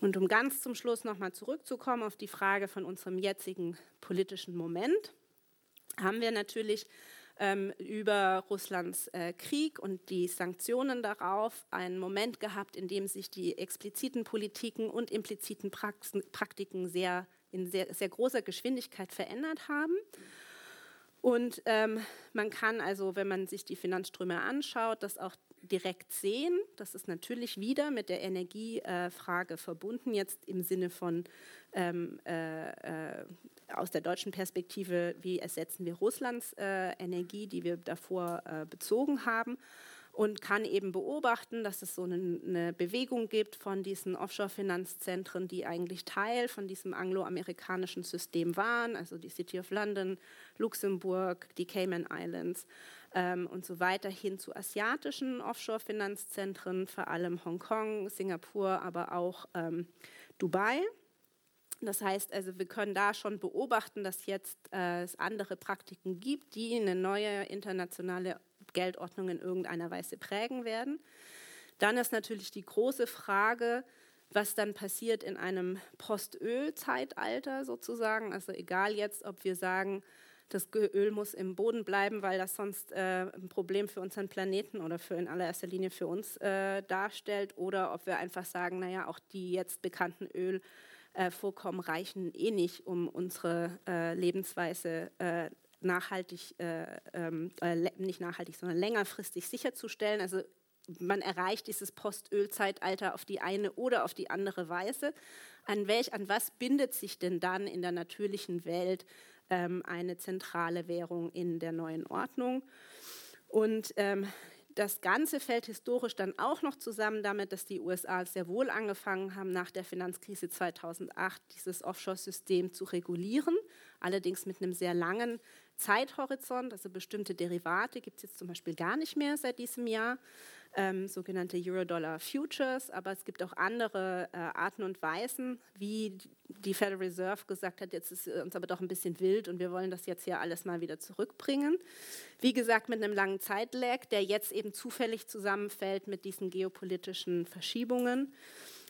Und um ganz zum Schluss nochmal zurückzukommen auf die Frage von unserem jetzigen politischen Moment, haben wir natürlich ähm, über Russlands äh, Krieg und die Sanktionen darauf einen Moment gehabt, in dem sich die expliziten Politiken und impliziten Praxen, Praktiken sehr, in sehr, sehr großer Geschwindigkeit verändert haben. Und ähm, man kann also, wenn man sich die Finanzströme anschaut, das auch direkt sehen. Das ist natürlich wieder mit der Energiefrage verbunden, jetzt im Sinne von ähm, äh, äh, aus der deutschen Perspektive, wie ersetzen wir Russlands äh, Energie, die wir davor äh, bezogen haben. Und kann eben beobachten, dass es so eine Bewegung gibt von diesen Offshore-Finanzzentren, die eigentlich Teil von diesem angloamerikanischen System waren, also die City of London, Luxemburg, die Cayman Islands ähm, und so weiter, hin zu asiatischen Offshore-Finanzzentren, vor allem Hongkong, Singapur, aber auch ähm, Dubai. Das heißt also, wir können da schon beobachten, dass jetzt äh, es andere Praktiken gibt, die eine neue internationale Geldordnung in irgendeiner Weise prägen werden. Dann ist natürlich die große Frage, was dann passiert in einem Postöl-Zeitalter sozusagen. Also egal jetzt, ob wir sagen, das Öl muss im Boden bleiben, weil das sonst äh, ein Problem für unseren Planeten oder für in allererster Linie für uns äh, darstellt, oder ob wir einfach sagen, naja, auch die jetzt bekannten Öl äh, reichen eh nicht, um unsere äh, Lebensweise äh, nachhaltig, äh, ähm, äh, nicht nachhaltig, sondern längerfristig sicherzustellen. Also man erreicht dieses Postölzeitalter auf die eine oder auf die andere Weise. An, welch, an was bindet sich denn dann in der natürlichen Welt eine zentrale Währung in der neuen Ordnung? Und ähm, das Ganze fällt historisch dann auch noch zusammen damit, dass die USA sehr wohl angefangen haben, nach der Finanzkrise 2008 dieses Offshore-System zu regulieren, allerdings mit einem sehr langen Zeithorizont. Also bestimmte Derivate gibt es jetzt zum Beispiel gar nicht mehr seit diesem Jahr ähm, sogenannte Eurodollar Futures, aber es gibt auch andere äh, Arten und Weisen, wie die Federal Reserve gesagt hat, jetzt ist uns aber doch ein bisschen wild und wir wollen das jetzt hier alles mal wieder zurückbringen. Wie gesagt, mit einem langen Zeitlag, der jetzt eben zufällig zusammenfällt mit diesen geopolitischen Verschiebungen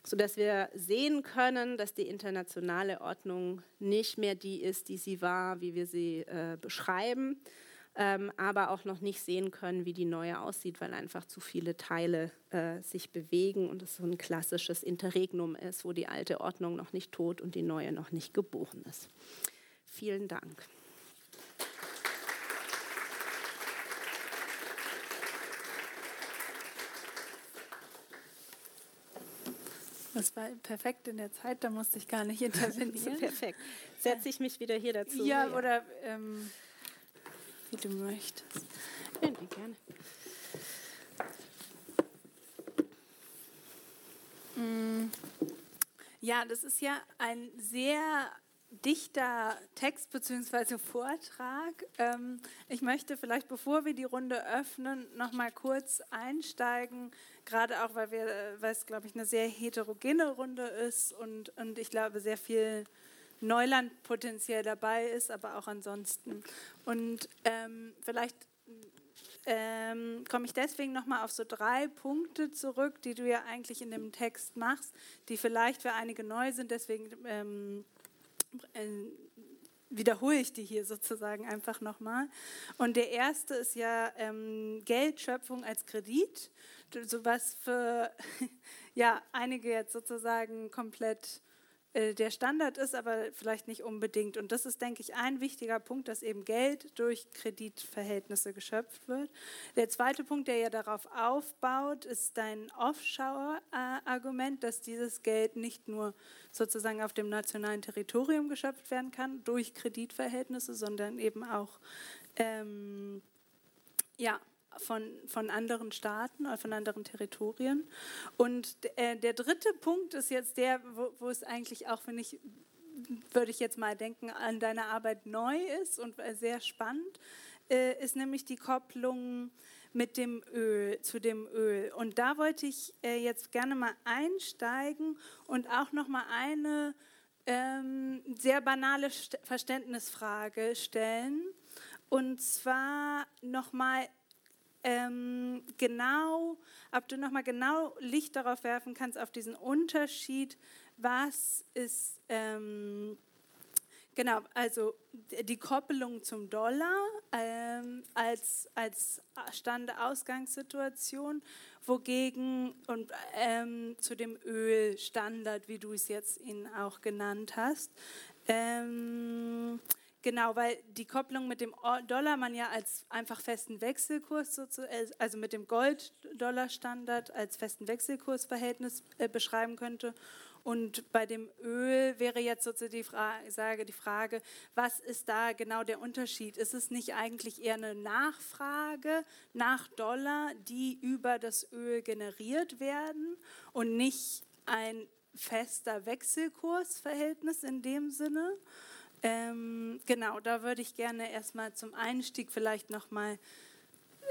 sodass wir sehen können, dass die internationale Ordnung nicht mehr die ist, die sie war, wie wir sie äh, beschreiben, ähm, aber auch noch nicht sehen können, wie die neue aussieht, weil einfach zu viele Teile äh, sich bewegen und es so ein klassisches Interregnum ist, wo die alte Ordnung noch nicht tot und die neue noch nicht geboren ist. Vielen Dank. Das war perfekt in der Zeit, da musste ich gar nicht intervenieren. perfekt. Setze ich mich wieder hier dazu? Ja, oder ähm, wie du möchtest. Ja, nee, gerne. Mm. Ja, das ist ja ein sehr dichter Text bzw. Vortrag. Ähm, ich möchte vielleicht, bevor wir die Runde öffnen, noch mal kurz einsteigen, gerade auch, weil, wir, weil es, glaube ich, eine sehr heterogene Runde ist und, und ich glaube, sehr viel Neuland potenziell dabei ist, aber auch ansonsten. Und ähm, vielleicht ähm, komme ich deswegen nochmal auf so drei Punkte zurück, die du ja eigentlich in dem Text machst, die vielleicht für einige neu sind. Deswegen ähm, äh, wiederhole ich die hier sozusagen einfach nochmal. Und der erste ist ja ähm, Geldschöpfung als Kredit, so was für ja, einige jetzt sozusagen komplett äh, der Standard ist, aber vielleicht nicht unbedingt. Und das ist, denke ich, ein wichtiger Punkt, dass eben Geld durch Kreditverhältnisse geschöpft wird. Der zweite Punkt, der ja darauf aufbaut, ist dein Offshore-Argument, dass dieses Geld nicht nur sozusagen auf dem nationalen Territorium geschöpft werden kann durch Kreditverhältnisse, sondern eben auch ähm, ja, von, von anderen Staaten oder von anderen Territorien. Und äh, der dritte Punkt ist jetzt der, wo, wo es eigentlich auch, finde ich, würde ich jetzt mal denken, an deiner Arbeit neu ist und sehr spannend, äh, ist nämlich die Kopplung mit dem Öl, zu dem Öl. Und da wollte ich äh, jetzt gerne mal einsteigen und auch noch mal eine ähm, sehr banale Verständnisfrage stellen. Und zwar nochmal ähm, genau, ob du nochmal genau Licht darauf werfen kannst, auf diesen Unterschied, was ist, ähm, genau, also die Koppelung zum Dollar ähm, als, als Stand-Ausgangssituation, wogegen und ähm, zu dem Ölstandard, wie du es jetzt ihn auch genannt hast. Genau, weil die Kopplung mit dem Dollar man ja als einfach festen Wechselkurs, äh, also mit dem Gold-Dollar-Standard als festen Wechselkursverhältnis äh, beschreiben könnte. Und bei dem Öl wäre jetzt sozusagen die Frage, die Frage, was ist da genau der Unterschied? Ist es nicht eigentlich eher eine Nachfrage nach Dollar, die über das Öl generiert werden und nicht ein fester Wechselkursverhältnis in dem Sinne? Ähm, genau, da würde ich gerne erstmal zum Einstieg vielleicht nochmal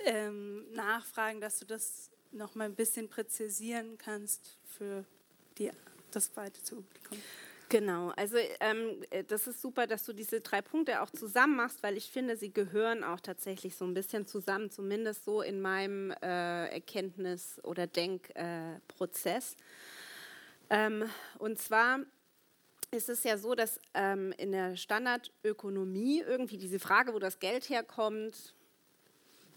ähm, nachfragen, dass du das nochmal ein bisschen präzisieren kannst für die, das zweite Publikum. Genau, also ähm, äh, das ist super, dass du diese drei Punkte auch zusammen machst, weil ich finde, sie gehören auch tatsächlich so ein bisschen zusammen, zumindest so in meinem äh, Erkenntnis- oder Denkprozess. Äh, ähm, und zwar ist es ja so, dass ähm, in der Standardökonomie irgendwie diese Frage, wo das Geld herkommt,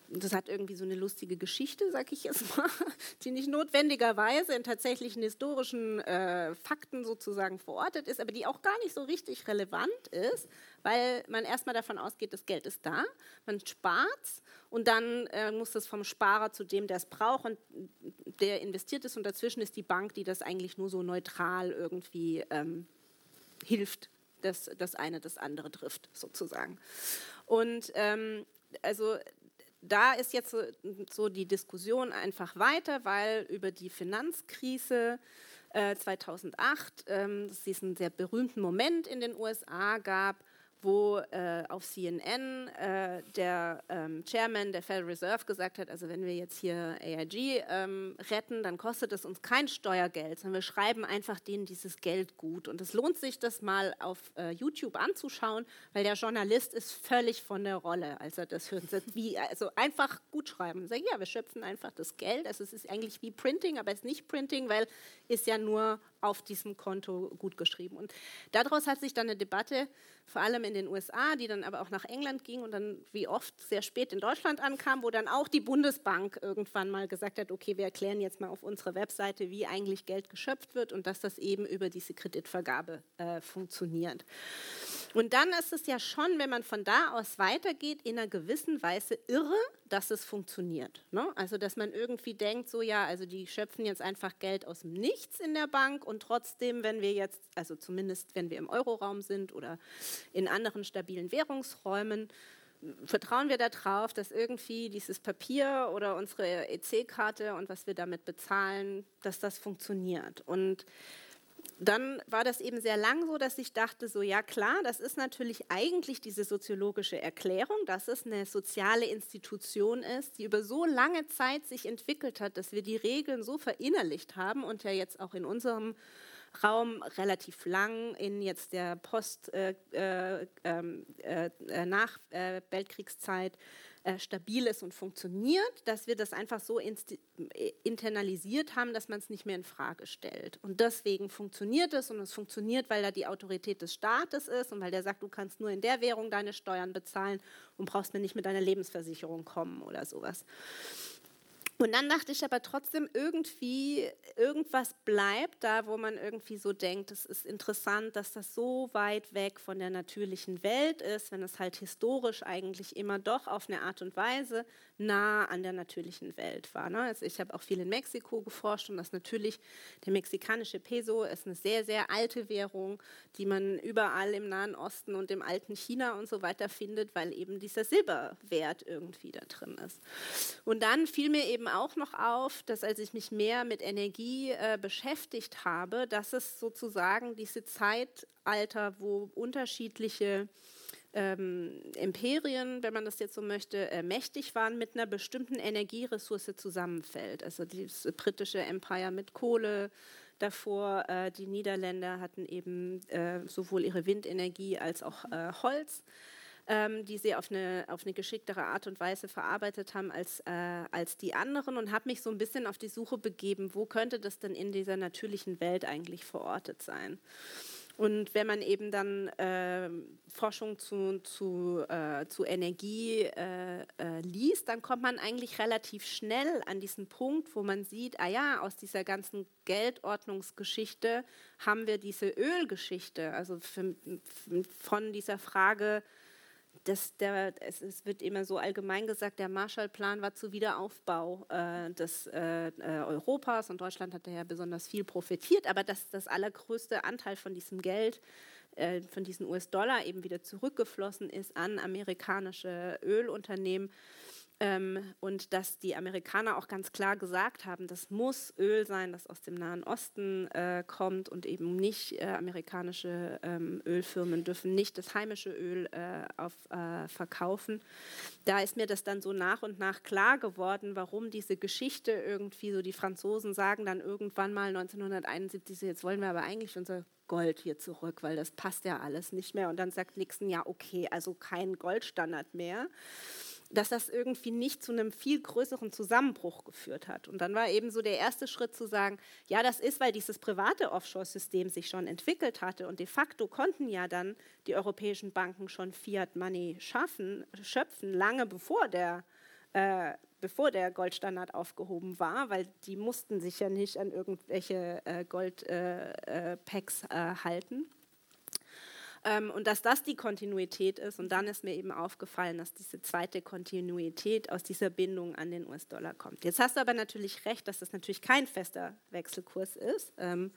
das hat irgendwie so eine lustige Geschichte, sag ich jetzt mal, die nicht notwendigerweise in tatsächlichen historischen äh, Fakten sozusagen verortet ist, aber die auch gar nicht so richtig relevant ist, weil man erstmal davon ausgeht, das Geld ist da, man spart und dann äh, muss das vom Sparer zu dem, der es braucht und der investiert ist und dazwischen ist die Bank, die das eigentlich nur so neutral irgendwie ähm, hilft, dass das eine das andere trifft, sozusagen. Und ähm, also da ist jetzt so, so, die Diskussion einfach weiter, weil über die Finanzkrise äh, 2008 ähm, es diesen sehr berühmten Moment in den USA gab, wo äh, auf CNN äh, der ähm, Chairman der Federal Reserve gesagt hat, also wenn wir jetzt hier AIG ähm, retten, dann kostet es uns kein Steuergeld, sondern wir schreiben einfach denen dieses Geld gut. Und es lohnt sich, das mal auf äh, YouTube anzuschauen, weil der Journalist ist völlig von der Rolle, als er das hört. Wie, also einfach gut schreiben. Sagen, ja, wir schöpfen einfach das Geld. Also es ist eigentlich wie Printing, aber es ist nicht Printing, weil ist ja nur auf diesem Konto gut geschrieben. Und daraus hat sich dann eine Debatte, vor allem in den USA, die dann aber auch nach England ging und dann wie oft sehr spät in Deutschland ankam, wo dann auch die Bundesbank irgendwann mal gesagt hat, okay, wir erklären jetzt mal auf unserer Webseite, wie eigentlich Geld geschöpft wird und dass das eben über diese Kreditvergabe äh, funktioniert. Und dann ist es ja schon, wenn man von da aus weitergeht, in einer gewissen Weise irre, dass es funktioniert. Ne? Also, dass man irgendwie denkt, so ja, also die schöpfen jetzt einfach Geld aus dem Nichts in der Bank und trotzdem, wenn wir jetzt, also zumindest wenn wir im Euroraum sind oder in anderen stabilen Währungsräumen, vertrauen wir darauf, dass irgendwie dieses Papier oder unsere EC-Karte und was wir damit bezahlen, dass das funktioniert. Und dann war das eben sehr lang so, dass ich dachte, so ja klar, das ist natürlich eigentlich diese soziologische Erklärung, dass es eine soziale Institution ist, die über so lange Zeit sich entwickelt hat, dass wir die Regeln so verinnerlicht haben und ja jetzt auch in unserem Raum relativ lang in jetzt der Post äh, äh, ähm, äh, nach äh, äh, stabil ist und funktioniert, dass wir das einfach so äh, internalisiert haben, dass man es nicht mehr in Frage stellt. Und deswegen funktioniert es und es funktioniert, weil da die Autorität des Staates ist und weil der sagt, du kannst nur in der Währung deine Steuern bezahlen und brauchst mir nicht mit deiner Lebensversicherung kommen oder sowas. Und dann dachte ich aber trotzdem irgendwie, irgendwas bleibt da, wo man irgendwie so denkt, es ist interessant, dass das so weit weg von der natürlichen Welt ist, wenn es halt historisch eigentlich immer doch auf eine Art und Weise nah an der natürlichen Welt war. Ne? Also ich habe auch viel in Mexiko geforscht und das natürlich, der mexikanische Peso ist eine sehr, sehr alte Währung, die man überall im Nahen Osten und im alten China und so weiter findet, weil eben dieser Silberwert irgendwie da drin ist. Und dann fiel mir eben auch noch auf, dass als ich mich mehr mit Energie äh, beschäftigt habe, dass es sozusagen diese Zeitalter, wo unterschiedliche ähm, Imperien, wenn man das jetzt so möchte, äh, mächtig waren, mit einer bestimmten Energieressource zusammenfällt. Also das britische Empire mit Kohle, davor äh, die Niederländer hatten eben äh, sowohl ihre Windenergie als auch äh, Holz. Ähm, die sie auf eine, auf eine geschicktere Art und Weise verarbeitet haben als, äh, als die anderen und habe mich so ein bisschen auf die Suche begeben, wo könnte das denn in dieser natürlichen Welt eigentlich verortet sein. Und wenn man eben dann äh, Forschung zu, zu, äh, zu Energie äh, äh, liest, dann kommt man eigentlich relativ schnell an diesen Punkt, wo man sieht, ah ja, aus dieser ganzen Geldordnungsgeschichte haben wir diese Ölgeschichte, also für, von dieser Frage, das, der, es, es, wird immer so allgemein gesagt, der Marshallplan war zu Wiederaufbau äh, des äh, äh Europas und Deutschland hat daher besonders viel profitiert, aber dass das allergrößte Anteil von diesem Geld, äh, von diesen US-Dollar eben wieder zurückgeflossen ist an amerikanische Ölunternehmen, ähm, und dass die Amerikaner auch ganz klar gesagt haben, das muss Öl sein, das aus dem Nahen Osten äh, kommt und eben nicht äh, amerikanische ähm, Ölfirmen dürfen nicht das heimische Öl äh, auf, äh, verkaufen. Da ist mir das dann so nach und nach klar geworden, warum diese Geschichte irgendwie so, die Franzosen sagen dann irgendwann mal 1971, jetzt wollen wir aber eigentlich unser Gold hier zurück, weil das passt ja alles nicht mehr. Und dann sagt Nixon, ja, okay, also kein Goldstandard mehr dass das irgendwie nicht zu einem viel größeren Zusammenbruch geführt hat. Und dann war eben so der erste Schritt zu sagen, ja, das ist, weil dieses private Offshore-System sich schon entwickelt hatte und de facto konnten ja dann die europäischen Banken schon Fiat Money schaffen, schöpfen, lange bevor der, äh, bevor der Goldstandard aufgehoben war, weil die mussten sich ja nicht an irgendwelche äh, Goldpacks äh, äh, halten. Ähm, und dass das die Kontinuität ist. Und dann ist mir eben aufgefallen, dass diese zweite Kontinuität aus dieser Bindung an den US-Dollar kommt. Jetzt hast du aber natürlich recht, dass das natürlich kein fester Wechselkurs ist. Ähm,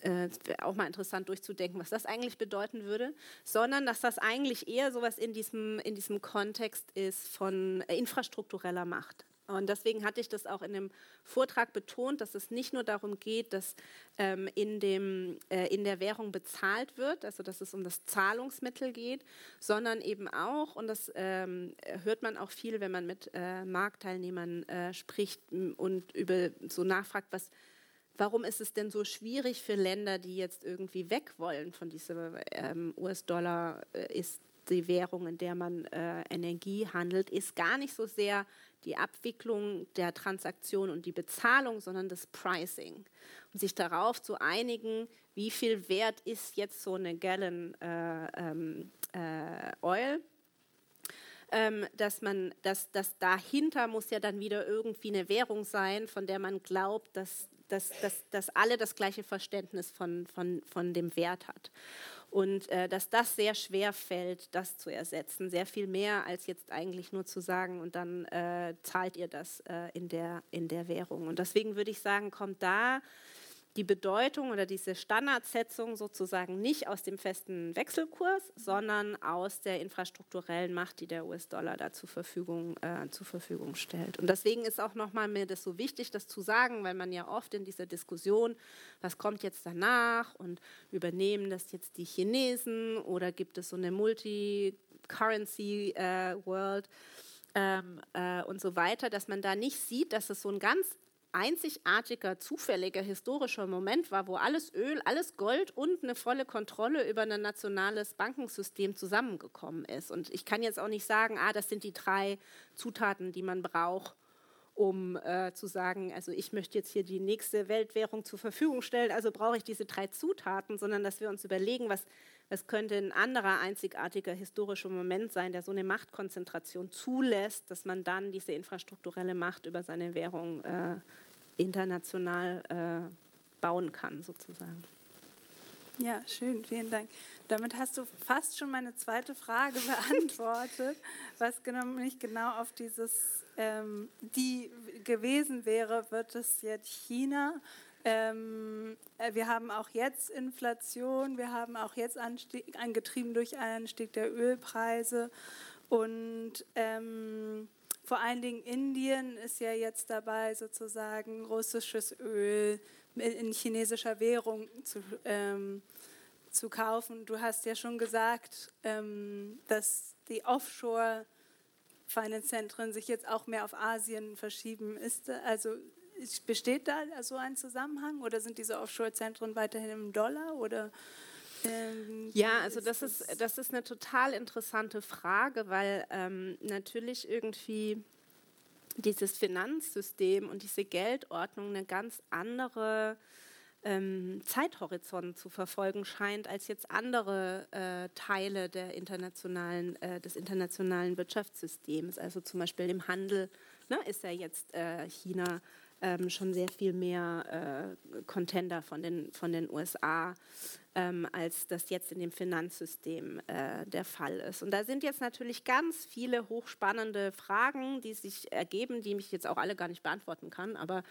äh, es wäre auch mal interessant durchzudenken, was das eigentlich bedeuten würde, sondern dass das eigentlich eher sowas in diesem, in diesem Kontext ist von äh, infrastruktureller Macht. Und deswegen hatte ich das auch in dem Vortrag betont, dass es nicht nur darum geht, dass ähm, in, dem, äh, in der Währung bezahlt wird, also dass es um das Zahlungsmittel geht, sondern eben auch, und das ähm, hört man auch viel, wenn man mit äh, Marktteilnehmern äh, spricht und über so nachfragt, was, warum ist es denn so schwierig für Länder, die jetzt irgendwie weg wollen von diesem ähm, US-Dollar, äh, ist die Währung, in der man äh, Energie handelt, ist gar nicht so sehr die Abwicklung der Transaktion und die Bezahlung, sondern das Pricing. Und sich darauf zu einigen, wie viel wert ist jetzt so eine Gallon äh, ähm, äh, Oil. Ähm, dass man, dass, dass dahinter muss ja dann wieder irgendwie eine Währung sein, von der man glaubt, dass, dass, dass, dass alle das gleiche Verständnis von, von, von dem Wert hat. Und äh, dass das sehr schwer fällt, das zu ersetzen. Sehr viel mehr als jetzt eigentlich nur zu sagen, und dann äh, zahlt ihr das äh, in, der, in der Währung. Und deswegen würde ich sagen, kommt da die Bedeutung oder diese Standardsetzung sozusagen nicht aus dem festen Wechselkurs, sondern aus der infrastrukturellen Macht, die der US-Dollar da zur Verfügung, äh, zur Verfügung stellt. Und deswegen ist auch nochmal mir das so wichtig, das zu sagen, weil man ja oft in dieser Diskussion, was kommt jetzt danach und übernehmen das jetzt die Chinesen oder gibt es so eine Multi-Currency-World? Äh, ähm, äh, und so weiter, dass man da nicht sieht, dass es so ein ganz einzigartiger, zufälliger historischer Moment war, wo alles Öl, alles Gold und eine volle Kontrolle über ein nationales Bankensystem zusammengekommen ist. Und ich kann jetzt auch nicht sagen, ah, das sind die drei Zutaten, die man braucht, um äh, zu sagen, also ich möchte jetzt hier die nächste Weltwährung zur Verfügung stellen, also brauche ich diese drei Zutaten, sondern dass wir uns überlegen, was, was könnte ein anderer einzigartiger historischer Moment sein, der so eine Machtkonzentration zulässt, dass man dann diese infrastrukturelle Macht über seine Währung äh, international äh, bauen kann, sozusagen. Ja, schön, vielen Dank. Damit hast du fast schon meine zweite Frage beantwortet, was genau, nicht genau auf dieses, ähm, die gewesen wäre, wird es jetzt China ähm, äh, wir haben auch jetzt Inflation, wir haben auch jetzt Anstieg, angetrieben durch einen Anstieg der Ölpreise und ähm, vor allen Dingen Indien ist ja jetzt dabei, sozusagen russisches Öl in chinesischer Währung zu, ähm, zu kaufen. Du hast ja schon gesagt, ähm, dass die Offshore-Finance-Zentren sich jetzt auch mehr auf Asien verschieben. Ist, also Besteht da so ein Zusammenhang oder sind diese Offshore-Zentren weiterhin im Dollar oder? Ähm, ja, also das ist, das ist eine total interessante Frage, weil ähm, natürlich irgendwie dieses Finanzsystem und diese Geldordnung eine ganz andere ähm, Zeithorizont zu verfolgen scheint als jetzt andere äh, Teile der internationalen, äh, des internationalen Wirtschaftssystems. Also zum Beispiel im Handel ne, ist ja jetzt äh, China ähm, schon sehr viel mehr äh, Contender von den, von den USA, ähm, als das jetzt in dem Finanzsystem äh, der Fall ist. Und da sind jetzt natürlich ganz viele hochspannende Fragen, die sich ergeben, die mich jetzt auch alle gar nicht beantworten kann, aber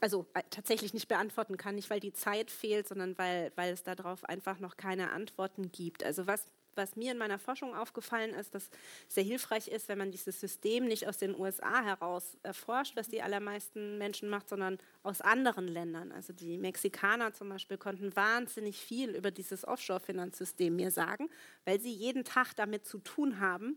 also äh, tatsächlich nicht beantworten kann, nicht weil die Zeit fehlt, sondern weil, weil es darauf einfach noch keine Antworten gibt. Also was was mir in meiner Forschung aufgefallen ist, dass sehr hilfreich ist, wenn man dieses System nicht aus den USA heraus erforscht, was die allermeisten Menschen macht, sondern aus anderen Ländern. Also die Mexikaner zum Beispiel konnten wahnsinnig viel über dieses Offshore-Finanzsystem mir sagen, weil sie jeden Tag damit zu tun haben.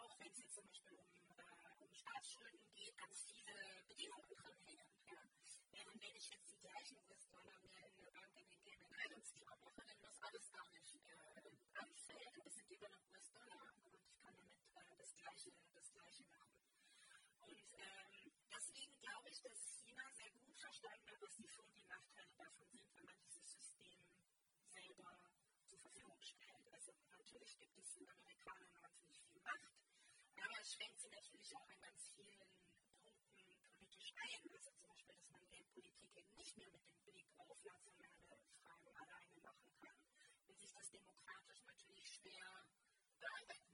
auch, wenn es jetzt zum Beispiel um, äh, um Staatsschulden geht, ganz viele Bedingungen dranhängen. Ja. Während wenn ich jetzt die gleichen US-Dollar mir in der Bank in den Cayman Islands klar mache, dann das alles gar nicht äh, anfällt. Das sind immer noch US-Dollar und ich kann damit äh, das, Gleiche, das Gleiche machen. Und ähm, deswegen glaube ich, dass China sehr gut verstanden hat, was die Vor- und die Nachteile davon sind, wenn man dieses System selber zur Verfügung stellt. Also natürlich gibt es in Amerikanern schränkt sie natürlich auch an ganz vielen Punkten politisch ein. Also zum Beispiel, dass man Geldpolitik eben nicht mehr mit dem Blick auf nationale Fragen alleine machen kann und sich das demokratisch natürlich schwer bearbeiten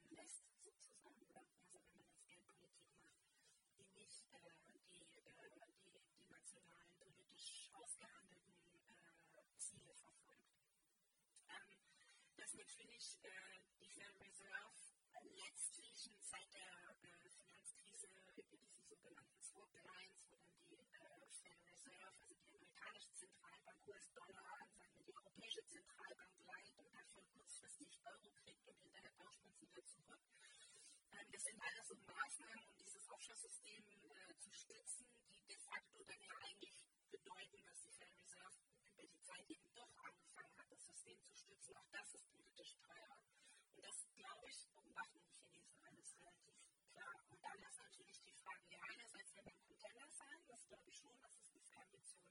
dass natürlich äh, Federal Reserve äh, letztlich seit der äh, Finanzkrise über diesen sogenannten Swap Lines, wo dann die äh, Federal Reserve, also die amerikanische Zentralbank, US-Dollar an die europäische Zentralbank leiht und dafür kurzfristig Euro kriegt und hinterher tauscht man wieder zurück. Ähm, das sind alles so Maßnahmen, um dieses Offshore-System äh, zu stützen, die de facto dann ja eigentlich bedeuten, dass die Federal Reserve über die Zeit eben doch andere System zu stützen. Auch das ist politisch teuer. Und das, glaube ich, beobachten die Chinesen alles relativ klar. Und dann ist natürlich die Frage, ja, einerseits will man Contender sein, das glaube ich schon, dass es diese Ambition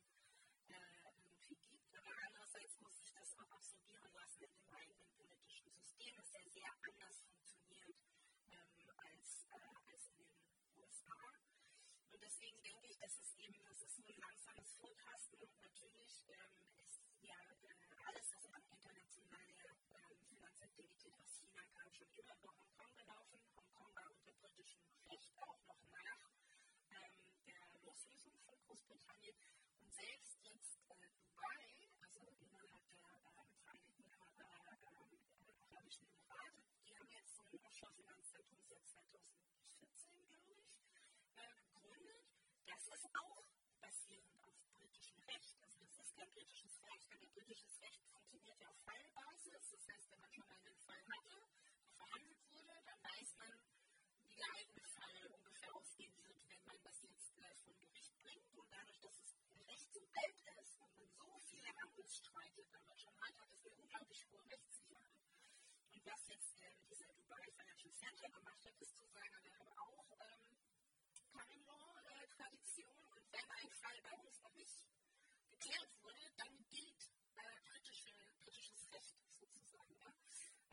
äh, irgendwie gibt. Aber andererseits muss sich das auch absorbieren lassen in dem eigenen politischen System, das ja sehr anders funktioniert ähm, als, äh, als in den USA. Und deswegen denke ich, dass es eben, das ist ein langsames Vortasten und natürlich ähm, ist ja äh, alles, was an internationaler ähm, Finanzaktivität aus China kam, schon immer über Hongkong gelaufen. Hongkong war unter britischem Recht auch noch nach ähm, Loslösung von Großbritannien. Und selbst jetzt äh, Dubai, also innerhalb der äh, Vereinigten äh, Arabischen Emirate, die haben jetzt so ein Offshore-Finanzzentrum seit 2014, glaube ich, äh, gegründet. Das ist auch basierend auf britischem Recht. Also das ist kein britisches Recht, denn britisches Recht funktioniert ja auf Fallbasis. Das heißt, wenn man schon mal einen Fall hatte, der verhandelt wurde, dann weiß man, wie der eigene Fall ungefähr ausgehen wird, wenn man das jetzt äh, vor Gericht bringt. Und dadurch, dass das So alt ist und man so viele Handelsstreite damit schon hat, hat es eine unglaublich hohe Rechtssicherheit. Und was jetzt äh, dieser Dubai Financial Center gemacht hat, ist zu sagen, wir haben auch ähm, Common Law äh, Tradition und wenn ein Fall bei uns noch nicht geklärt wurde, dann gilt äh, britische, britisches Recht sozusagen. Ja?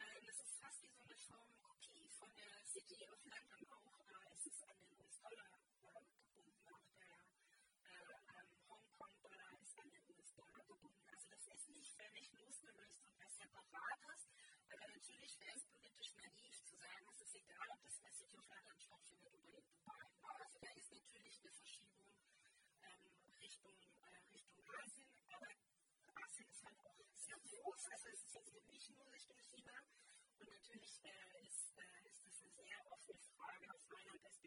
Äh, das ist fast wie so eine Form Kopie von der City of London auch. Äh, es ist an den US-Dollar äh, gebunden, auch der ähm, Hongkong-Dollar ist an den US-Dollar gebunden. Also das ist nicht völlig was separates. Aber natürlich wäre es politisch naiv zu sagen, es ist egal, ob das in City of London stattfindet oder in Dubai. Also da ist natürlich eine Verschiebung ähm, Richtung, äh, Richtung Asien, aber Asien ist halt auch sehr groß. Also es ist jetzt nicht nur Richtung China. Und natürlich äh, ist, äh, ist das eine sehr offene Frage aus meiner Perspektive